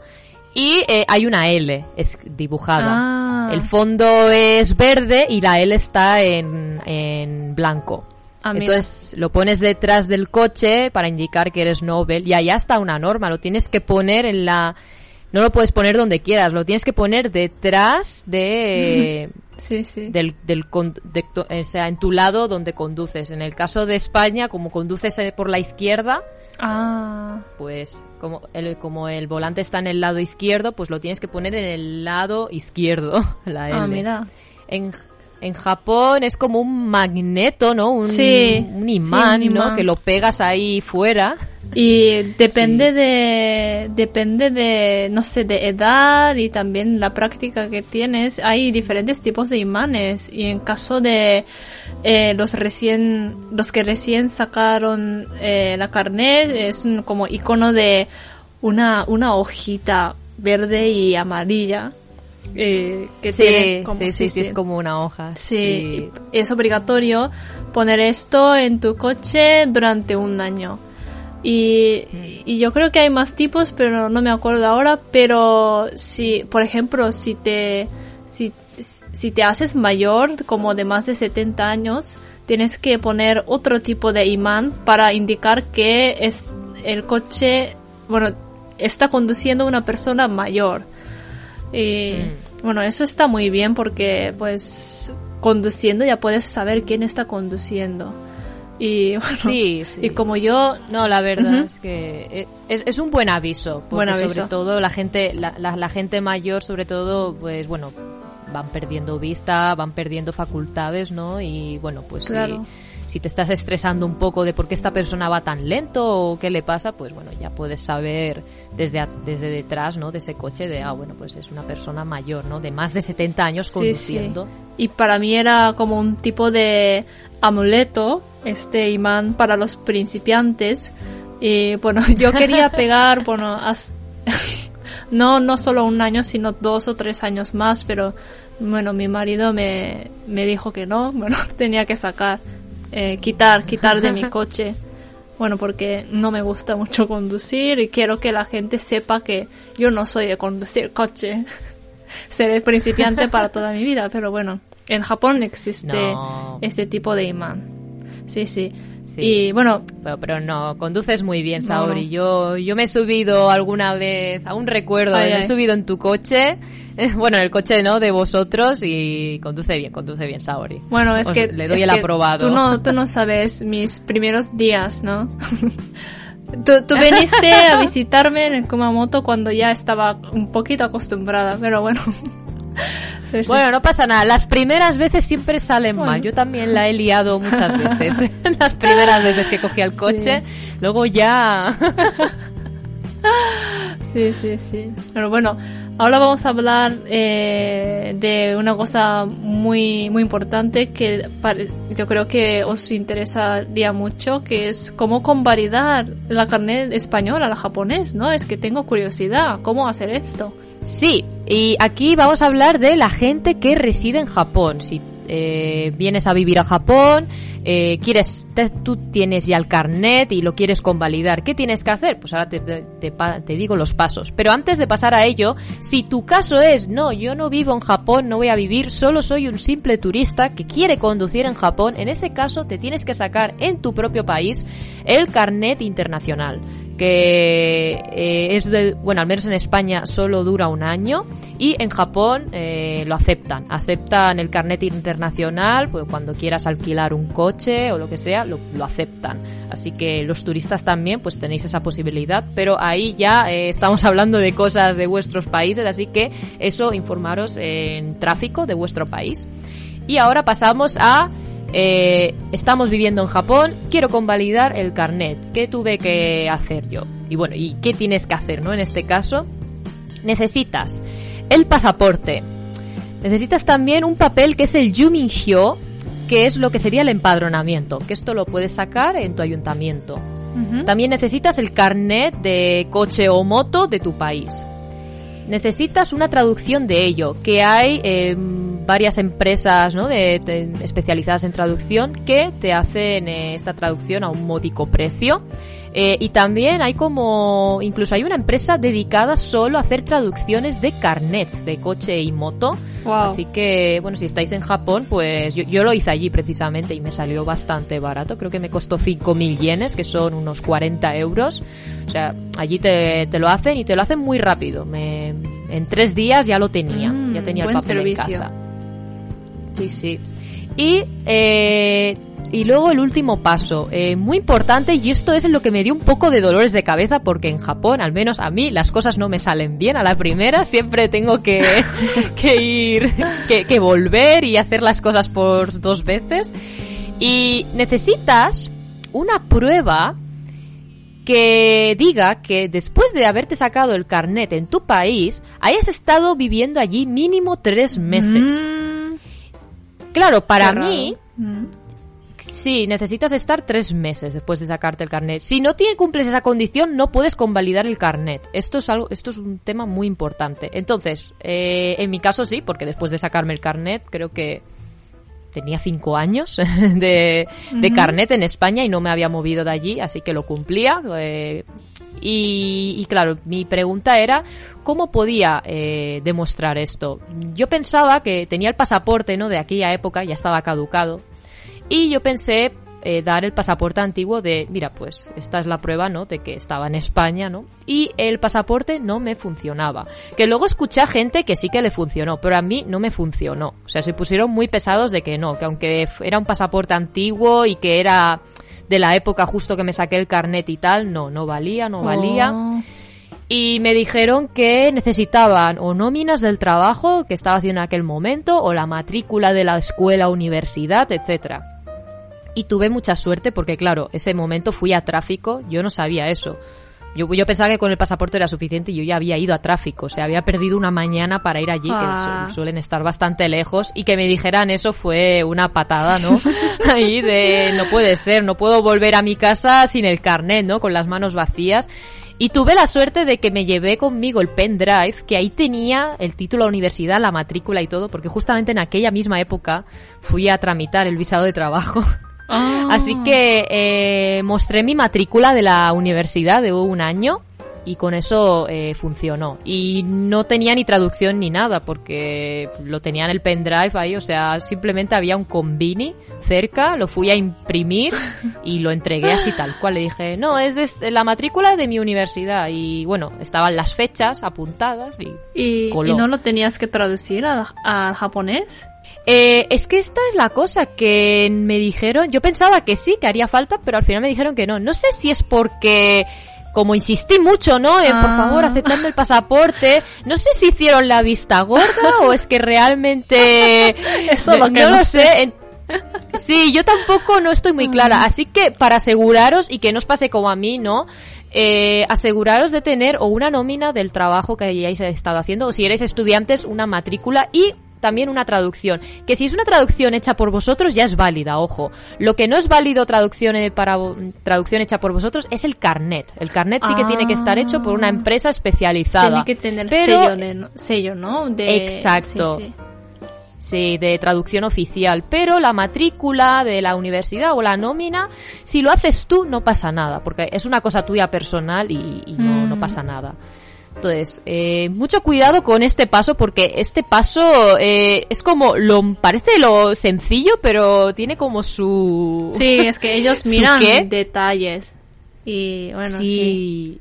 B: y eh, hay una L es dibujada.
A: Ah.
B: El fondo es verde y la L está en, en blanco.
A: Ah.
B: Entonces lo pones detrás del coche para indicar que eres Nobel y allá está una norma, lo tienes que poner en la... No lo puedes poner donde quieras, lo tienes que poner detrás de...
A: sí, sí.
B: del, del de- o sea, en tu lado donde conduces. En el caso de España, como conduces eh, por la izquierda,
A: Ah,
B: pues como el, como el volante está en el lado izquierdo, pues lo tienes que poner en el lado izquierdo, la L.
A: ah, mira.
B: En, en Japón es como un magneto, ¿no? Un,
A: Sí,
B: un
A: sí,
B: imán,
A: un imán.
B: ¿no? Que lo pegas ahí fuera.
A: Y depende de, depende de, no sé, de edad y también la práctica que tienes. Hay diferentes tipos de imanes y en caso de eh, los recién, los que recién sacaron eh, la carnet es un como icono de una, una hojita verde y amarilla. Eh, que tiene como-
B: sí, sí, sí, es como una hoja.
A: Sí, es obligatorio poner esto en tu coche durante un año. Y, y yo creo que hay más tipos, pero no me acuerdo ahora. Pero si, por ejemplo, si te, si, si te haces mayor, como de más de 70 años, tienes que poner otro tipo de imán para indicar que es el coche, bueno, está conduciendo una persona mayor. Y bueno, eso está muy bien porque pues conduciendo ya puedes saber quién está conduciendo. Y bueno,
B: Sí, sí.
A: y como yo
B: No, la verdad es que es, es un buen aviso. Porque
A: Buen aviso.
B: sobre todo la gente, la, la, la gente mayor, sobre todo, pues bueno, van perdiendo vista, van perdiendo facultades, ¿no? Y bueno, pues si-
A: Claro.
B: si, te estás estresando un poco de por qué esta persona va tan lento o qué le pasa, pues bueno, ya puedes saber desde, a- desde detrás, ¿no? De ese coche de, ah, bueno, pues es una persona mayor, ¿no? De más de 70 años
A: Sí,
B: conduciendo.
A: Y para mí era como un tipo de amuleto, este imán para los principiantes. Y bueno, yo quería pegar, bueno, no, no solo un año, sino dos o tres años más, pero bueno, mi marido me, me dijo que no, bueno, tenía que sacar, eh, quitar, quitar de mi coche. Bueno, porque no me gusta mucho conducir y quiero que la gente sepa que yo no soy de conducir coche. Seré principiante para toda mi vida, pero bueno, en Japón existe
B: No.
A: este tipo de imán. Sí, sí.
B: Sí.
A: Y bueno,
B: Pero, pero no, conduces muy bien, Saori. Yo, yo me he subido alguna vez, aún recuerdo,
A: Ay,
B: me he subido en tu coche, bueno, en el coche no de vosotros y conduce bien, conduce bien, Saori.
A: bueno, es
B: Os-
A: que...
B: le doy
A: es
B: el
A: que
B: aprobado.
A: Tú no, tú no sabes mis primeros días, ¿no? tú, tú viniste a visitarme en el Kumamoto cuando ya estaba un poquito acostumbrada, pero bueno. Sí, sí.
B: Bueno, no pasa nada. Las primeras veces siempre salen
A: Bueno.
B: mal. Yo también la he liado muchas veces. Las primeras veces que cogí el coche. Luego ya...
A: Sí, sí, sí. Pero bueno, ahora vamos a hablar eh, de una cosa muy, muy importante que yo creo que os interesaría mucho, que es cómo convalidar la carnet española a la japonés, ¿no? Es que tengo curiosidad, ¿cómo hacer esto?
B: Sí, y aquí vamos a hablar de la gente que reside en Japón. Si eh, vienes a vivir a Japón, eh, quieres, te- tú tienes ya el carnet y lo quieres convalidar, ¿qué tienes que hacer? Pues ahora te, digo los pasos. Pero antes de pasar a ello, si tu caso es, no, yo no vivo en Japón, no voy a vivir, solo soy un simple turista que quiere conducir en Japón, en ese caso te tienes que sacar en tu propio país el carnet internacional que eh, es de, bueno, al menos en España solo dura un año y en Japón eh, lo aceptan, aceptan el carnet internacional, pues cuando quieras alquilar un coche o lo que sea, lo, aceptan. Así que los turistas también pues tenéis esa posibilidad, pero ahí ya eh, estamos hablando de cosas de vuestros países, así que eso informaros en tráfico de vuestro país. Y ahora pasamos a eh, estamos viviendo en Japón, quiero convalidar el carnet. ¿Qué tuve que hacer yo? Y bueno, ¿y qué tienes que hacer, no? En este caso, necesitas el pasaporte. Necesitas también un papel que es el Yuminhyo, que es lo que sería el empadronamiento, que esto lo puedes sacar en tu ayuntamiento. También necesitas el carnet de coche o moto de tu país. Necesitas una traducción de ello, que hay eh, varias empresas ¿no? de, de- especializadas en traducción que te hacen eh, esta traducción a un módico precio. Eh, y también hay como, incluso hay una empresa dedicada solo a hacer traducciones de carnets de coche y moto.
A: Wow.
B: Así que, bueno, si estáis en Japón, pues yo, yo lo hice allí precisamente y me salió bastante barato. Creo que me costó 5.000 yenes, que son unos 40 euros. O sea, allí te, te lo hacen y te lo hacen muy rápido. Me, en tres días ya lo tenía,
A: Mm,
B: ya tenía el papel
A: servicio.
B: en casa. Sí, sí. Y, eh, y luego el último paso, eh, muy importante, y esto es lo que me dio un poco de dolores de cabeza, porque en Japón, al menos a mí, las cosas no me salen bien a la primera, siempre tengo que, que ir, que, volver y hacer las cosas por dos veces. Y necesitas una prueba que diga que después de haberte sacado el carnet en tu país, hayas estado viviendo allí mínimo tres meses.
A: Mm,
B: Claro, para mí,
A: Mm.
B: sí, necesitas estar tres meses después de sacarte el carnet. Si no tiene, cumples esa condición, no puedes convalidar el carnet. Esto es algo, esto es un tema muy importante. Entonces, eh, en mi caso sí, porque después de sacarme el carnet, creo que tenía cinco años de, carnet en España y no me había movido de allí, así que lo cumplía. eh, y, y claro, mi pregunta era, ¿cómo podía eh, demostrar esto? Yo pensaba que tenía el pasaporte, ¿no? De aquella época, ya estaba caducado. Y yo pensé eh, dar el pasaporte antiguo de, mira, pues esta es la prueba, ¿no? De que estaba en España, ¿no? Y el pasaporte no me funcionaba. Que luego escuché a gente que sí que le funcionó, pero a mí no me funcionó. O sea, se pusieron muy pesados de que no, que aunque era un pasaporte antiguo y que era de la época justo que me saqué el carnet y tal, no, no valía, no valía
A: Oh.
B: y me dijeron que necesitaban o nóminas del trabajo que estaba haciendo en aquel momento o la matrícula de la escuela, universidad, etcétera. Y tuve mucha suerte porque, claro, ese momento fui a tráfico, yo no sabía eso. Yo, yo pensaba que con el pasaporte era suficiente y yo ya había ido a tráfico, o sea, había perdido una mañana para ir allí,
A: Ah.
B: que su- suelen estar bastante lejos, y que me dijeran eso fue una patada, ¿no? Ahí de, no puede ser, no puedo volver a mi casa sin el carnet, ¿no? Con las manos vacías. Y tuve la suerte de que me llevé conmigo el pendrive, que ahí tenía el título de universidad, la matrícula y todo, porque justamente en aquella misma época fui a tramitar el visado de trabajo.
A: Ah.
B: Así que eh, mostré mi matrícula de la universidad de un año y con eso eh, funcionó. Y no tenía ni traducción ni nada, porque lo tenía en el pendrive ahí, o sea, simplemente había un convini cerca, lo fui a imprimir y lo entregué así tal cual. Le dije, no, es de la matrícula de mi universidad. Y bueno, estaban las fechas apuntadas y...
A: ¿Y, ¿y no lo tenías que traducir al, al japonés?
B: Eh, es que esta es la cosa que me dijeron, yo pensaba que sí, que haría falta, pero al final me dijeron que no. No sé si es porque como insistí mucho, ¿no? por
A: Ah.
B: favor, aceptadme el pasaporte. No sé si hicieron la vista gorda o es que realmente...
A: Eso lo que
B: no
A: no
B: lo
A: sé.
B: Sí, yo tampoco no estoy muy clara. Así que para aseguraros y que no os pase como a mí, ¿no? Eh, aseguraros de tener o una nómina del trabajo que hayáis estado haciendo o si eres estudiantes una matrícula y también una traducción. Que si es una traducción hecha por vosotros ya es válida, ojo. Lo que no es válido traducción eh, para vo- traducción hecha por vosotros es el carnet. El carnet sí que tiene que estar hecho por una empresa especializada.
A: Tiene que tener
B: Pero
A: sello, de, sello, ¿no? De,
B: Exacto.
A: sí, sí.
B: Sí, de traducción oficial. Pero la matrícula de la universidad o la nómina, si lo haces tú, no pasa nada, porque es una cosa tuya personal y, y no,
A: Mm.
B: no pasa nada. Entonces, eh, mucho cuidado con este paso, porque este paso eh, es como lo parece lo sencillo, pero tiene como su
A: Sí, es que ellos
B: ¿Su
A: miran
B: qué?
A: detalles. Y bueno, sí.
B: sí.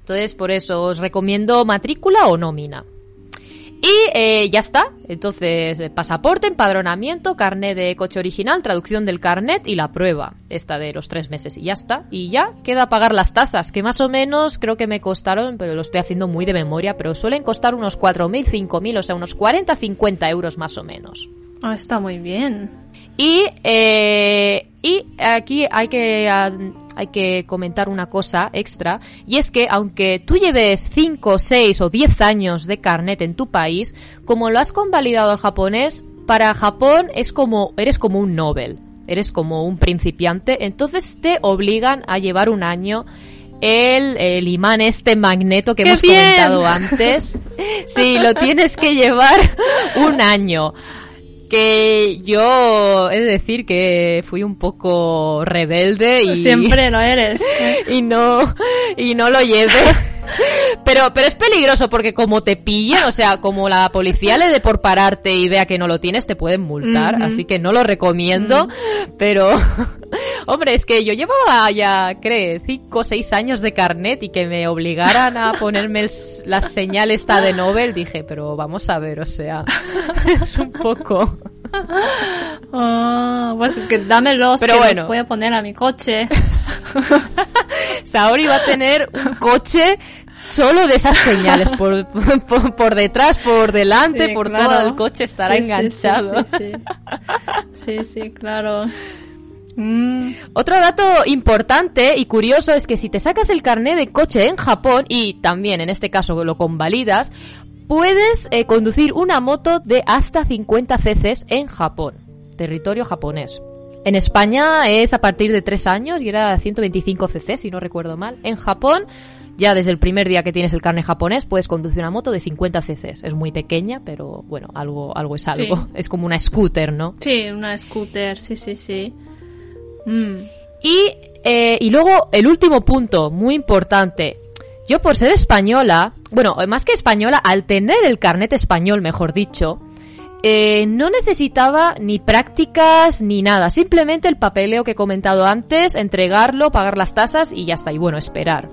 B: Entonces, por eso os recomiendo matrícula o nómina. Y eh, ya está. Entonces, eh, pasaporte, empadronamiento, carnet de coche original, traducción del carnet y la prueba. Esta de los tres meses y ya está. Y ya queda pagar las tasas, que más o menos creo que me costaron, pero lo estoy haciendo muy de memoria, pero suelen costar unos 4.000, 5.000, o sea, unos 40, 50 euros más o menos.
A: Ah, está muy bien.
B: Y, eh, y aquí hay que, hay que comentar una cosa extra, y es que aunque tú lleves 5, 6 o 10 años de carnet en tu país, como lo has convalidado al japonés, para Japón es como, eres como un Nobel, eres como un principiante, entonces te obligan a llevar un año el, el imán este magneto que
A: ¡Qué
B: hemos
A: bien!
B: comentado antes. Sí, lo tienes que llevar un año que yo he de decir que fui un poco rebelde y
A: Siempre lo eres.
B: y no y no lo llevé pero pero es peligroso porque como te pillen o sea como la policía le dé por pararte y vea que no lo tienes te pueden multar. Así que no lo recomiendo pero hombre es que yo llevaba ya creo cinco o seis años de carnet y que me obligaran a ponerme el la señal esta de Nobel dije pero vamos a ver o sea es un poco
A: Ah, pues que dámelos,
B: Pero
A: que
B: bueno.
A: los voy a poner a mi coche.
B: Saori va a tener un coche solo de esas señales por, por, por detrás, por delante,
A: Sí,
B: por
A: claro.
B: todo el coche estará
A: Sí,
B: enganchado.
A: Sí, sí, sí, sí, claro. Mm,
B: Otro dato importante y curioso es que si te sacas el carnet de coche en Japón y también en este caso lo convalidas, puedes eh, conducir una moto de hasta 50 cc en Japón, territorio japonés. En España es a partir de 3 años y era 125 cc si no recuerdo mal. En Japón, ya desde el primer día que tienes el carnet japonés, puedes conducir una moto de 50 cc. Es muy pequeña, pero bueno, algo, algo es algo.
A: Sí.
B: Es como una scooter, ¿no?
A: sí, una scooter, sí, sí, sí. Mm,
B: Y, eh, y luego el último punto, muy importante. Yo por ser española, bueno, más que española, al tener el carnet español, mejor dicho, eh, no necesitaba ni prácticas ni nada. Simplemente el papeleo que he comentado antes, entregarlo, pagar las tasas y ya está. Y bueno, esperar.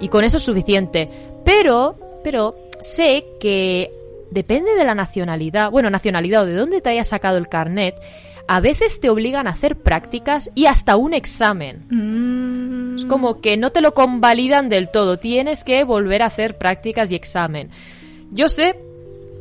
B: Y con eso es suficiente. Pero, pero, sé que depende de la nacionalidad, bueno, nacionalidad o de dónde te hayas sacado el carnet, a veces te obligan a hacer prácticas y hasta un examen.
A: mm,
B: Es como que no te lo convalidan del todo, tienes que volver a hacer prácticas y examen. Yo sé,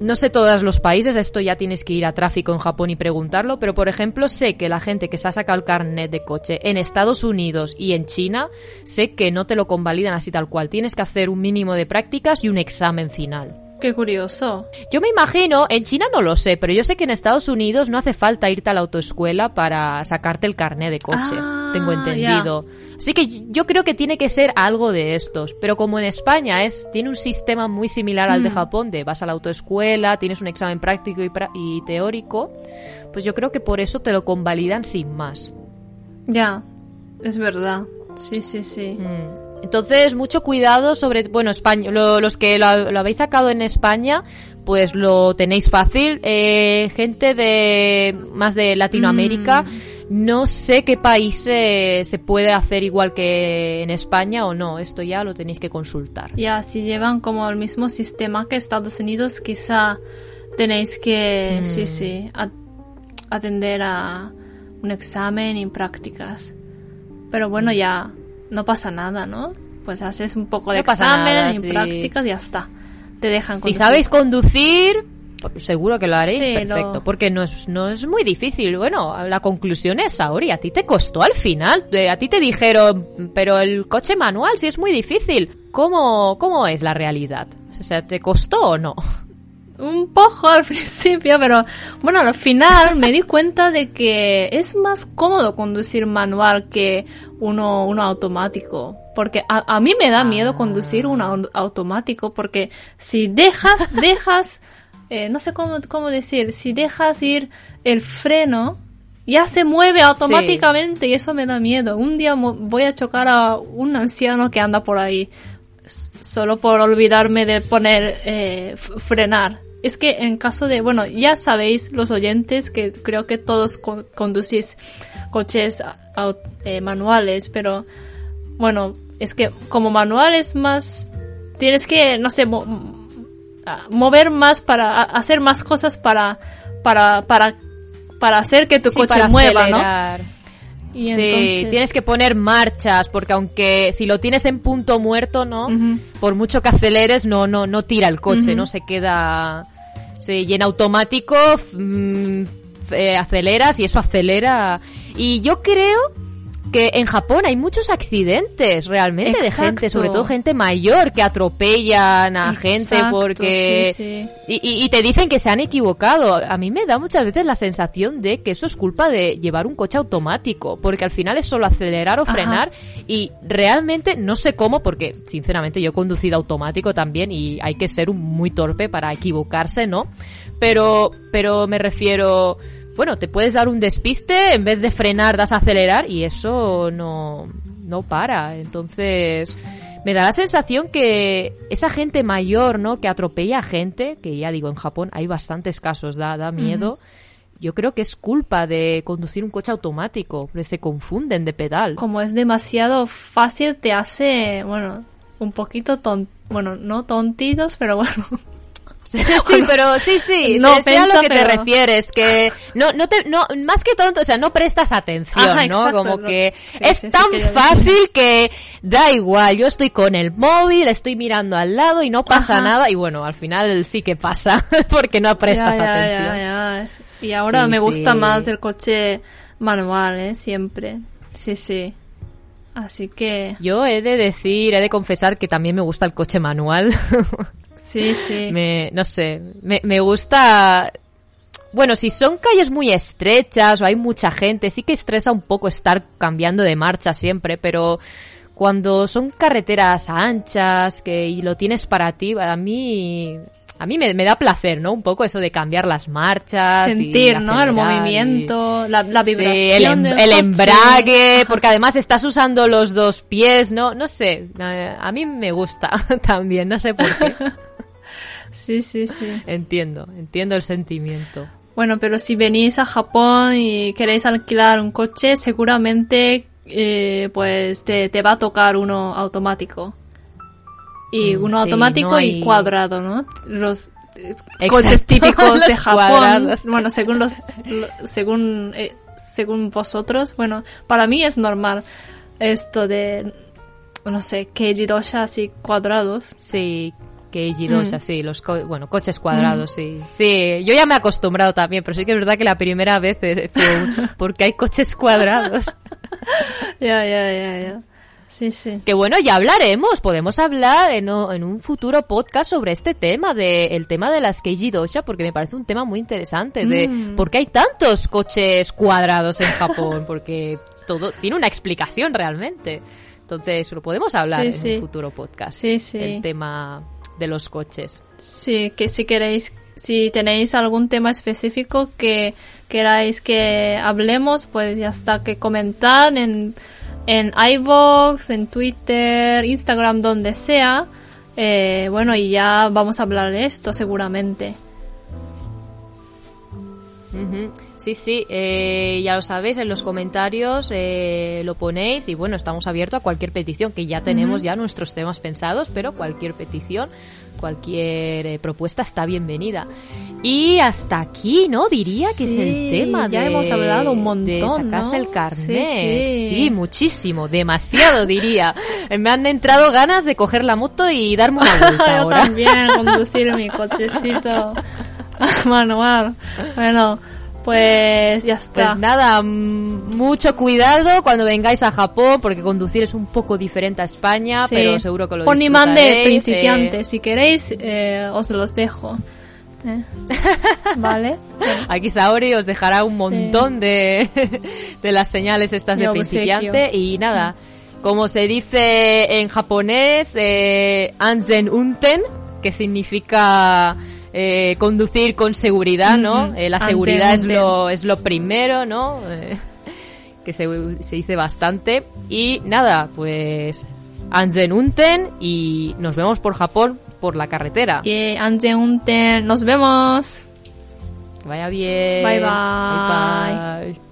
B: no sé todos los países, esto ya tienes que ir a tráfico en Japón y preguntarlo, pero por ejemplo sé que la gente que se ha sacado el carnet de coche en Estados Unidos y en China, sé que no te lo convalidan así tal cual, tienes que hacer un mínimo de prácticas y un examen final.
A: Qué curioso.
B: Yo me imagino, en China no lo sé, pero yo sé que en Estados Unidos no hace falta irte a la autoescuela para sacarte el carnet de coche.
A: Ah,
B: tengo entendido. Así que yo creo que tiene que ser algo de estos. Pero como en España es, tiene un sistema muy similar al de
A: Mm.
B: Japón, de vas a la autoescuela, tienes un examen práctico y, y teórico, pues yo creo que por eso te lo convalidan sin más.
A: Ya, es verdad. Sí, sí, sí.
B: Mm. Entonces, mucho cuidado sobre, bueno, España, lo- los que lo, lo habéis sacado en España, pues lo tenéis fácil. Eh, gente de más de Latinoamérica, no sé qué país eh, se puede hacer igual que en España o no. Esto ya lo tenéis que consultar.
A: Ya, si llevan como el mismo sistema que Estados Unidos, quizá tenéis que,
B: Mm.
A: sí, sí, a- atender a un examen y prácticas. Pero bueno, ya no pasa nada, ¿no? Pues haces un poco de
B: No
A: examen
B: nada,
A: y
B: sí.
A: prácticas y ya está. Te dejan
B: Si sabéis conducir, pues seguro que lo haréis
A: Sí,
B: perfecto,
A: lo-
B: porque no es, no es muy difícil. Bueno, la conclusión es, Saori, a ti te costó al final. Eh, A ti te dijeron, pero el coche manual sí es muy difícil. ¿Cómo, cómo es la realidad? O sea, ¿te costó o no?
A: Un poco al principio, pero bueno, al final me di cuenta de que es más cómodo conducir manual que uno, uno automático. Porque a, a mí me da miedo conducir un au- automático porque si dejas, dejas, eh, no sé cómo, cómo decir, si dejas ir el freno, ya se mueve automáticamente y eso me da miedo. Un día voy a chocar a un anciano que anda por ahí solo por olvidarme de poner eh, frenar. Es que en caso de, bueno, ya sabéis los oyentes que creo que todos con- conducís coches eh, manuales, pero bueno, es que como manual es más, tienes que, no sé, mo- a- mover más para, hacer más cosas para, para, para, para hacer que tu
B: Sí,
A: coche mueva, ¿no? Y
B: sí,
A: entonces-
B: tienes que poner marchas, porque aunque si lo tienes en punto muerto, ¿no? Por mucho que aceleres, no, no, no tira el coche, no se queda. Sí, y en automático mm, eh, aceleras y eso acelera. Y yo creo que en Japón hay muchos accidentes realmente de gente, sobre todo gente mayor que atropellan a gente porque
A: sí, sí.
B: y, y- te dicen que se han equivocado. A mí me da muchas veces la sensación de que eso es culpa de llevar un coche automático, porque al final es solo acelerar o
A: Ajá.
B: frenar y realmente no sé cómo, porque sinceramente yo he conducido automático también y hay que ser un muy torpe para equivocarse, ¿no? Pero, pero me refiero, bueno, te puedes dar un despiste, en vez de frenar das a acelerar y eso no, no para. Entonces, me da la sensación que esa gente mayor, ¿no? Que atropella a gente, que ya digo, en Japón hay bastantes casos, da, da miedo. Yo creo que es culpa de conducir un coche automático, porque se confunden de pedal.
A: como es demasiado fácil, te hace, bueno, un poquito ton, bueno, no tontitos, pero bueno.
B: Sí, pero sí, sí,
A: No
B: sé, sé a lo que te refieres, que no, no te, no, más que tonto, o sea, no prestas atención,
A: Ajá,
B: ¿no?
A: exacto,
B: Como que
A: sí,
B: es
A: sí,
B: tan fácil que da igual, yo estoy con el móvil, estoy mirando al lado y no pasa
A: Ajá.
B: nada, y bueno, al final sí que pasa, porque no prestas
A: Ya, ya,
B: atención.
A: ya, Y ahora me gusta más el coche manual, ¿eh? Siempre. Sí, sí. Así que,
B: Yo he de decir, he de confesar que también me gusta el coche manual.
A: Sí, sí.
B: me, no sé, me, me gusta... Bueno, si son calles muy estrechas o hay mucha gente, sí que estresa un poco estar cambiando de marcha siempre, pero cuando son carreteras anchas que y lo tienes para ti, a mí a mí me, me da placer, ¿no? Un poco eso de cambiar las marchas, y
A: Sentir, ¿no? El
B: y-
A: movimiento, la, la
B: Sí,
A: vibración.
B: el, em-
A: del
B: el embrague, porque además estás usando los dos pies, ¿no? No sé, eh, a mí me gusta también, no sé por qué.
A: Sí, sí, sí.
B: Entiendo, entiendo el sentimiento.
A: Bueno, pero si venís a Japón y queréis alquilar un coche, seguramente eh, pues te, te va a tocar uno automático. Y
B: Mm,
A: uno
B: sí,
A: automático
B: no hay-
A: y cuadrado, ¿no? Los eh,
B: Exacto,
A: coches típicos de Japón.
B: cuadrados.
A: Bueno, según los lo- según eh, según vosotros, bueno, para mí es normal esto de no sé, Dosha así cuadrados.
B: Sí, Keiji Dosha,
A: Mm.
B: sí, los co- bueno, coches cuadrados, sí. Sí, yo ya me he acostumbrado también, pero sí que es verdad que la primera vez un, porque hay coches cuadrados.
A: Ya, ya, ya, ya. Sí, sí.
B: Que bueno, ya hablaremos, podemos hablar en, un futuro podcast sobre este tema, de el tema de las Keiji Dosha, porque me parece un tema muy interesante, de
A: Mm.
B: por qué hay tantos coches cuadrados en Japón, porque todo tiene una explicación realmente. Entonces, lo podemos hablar
A: Sí,
B: en
A: sí.
B: un futuro podcast,
A: Sí, sí.
B: el tema de los coches.
A: Sí, que si queréis, si tenéis algún tema específico que queráis que hablemos, pues ya está que comentar en en iVoox, en Twitter, Instagram, donde sea. Eh, bueno, y ya vamos a hablar de esto seguramente.
B: Sí, sí, eh, ya lo sabéis, en los comentarios eh, lo ponéis y bueno, estamos abiertos a cualquier petición, que ya tenemos ya nuestros temas pensados, pero cualquier petición, cualquier eh, propuesta está bienvenida. Y hasta aquí, ¿no? Diría que es el tema
A: ya
B: de,
A: hemos hablado un montón,
B: de sacarse
A: ¿no?
B: el carnet.
A: Sí, sí.
B: muchísimo, demasiado diría. Me han entrado ganas de coger la moto y darme una vuelta
A: Yo
B: ahora.
A: también, conducir mi cochecito manual. Bueno, pues ya está.
B: Pues nada, mm, mucho cuidado cuando vengáis a Japón, porque conducir es un poco diferente a España,
A: Sí.
B: pero seguro que lo
A: Poniman de
B: disfrutaréis,
A: principiantes.
B: eh.
A: Si queréis, eh, os los dejo. Eh, ¿Vale?
B: Aquí Saori os dejará un montón de, de las señales estas de
A: De obsequio.
B: principiante y nada, como se dice en japonés, eh, anzen unten, que significa eh, conducir con seguridad, ¿no? Eh, la seguridad es lo, es lo primero, ¿no? Eh, que se, se dice bastante. Y nada, pues anzen unten y nos vemos por Japón por la carretera.
A: Y antes un ten. Nos vemos.
B: Vaya bien.
A: Bye, bye.
B: bye. bye.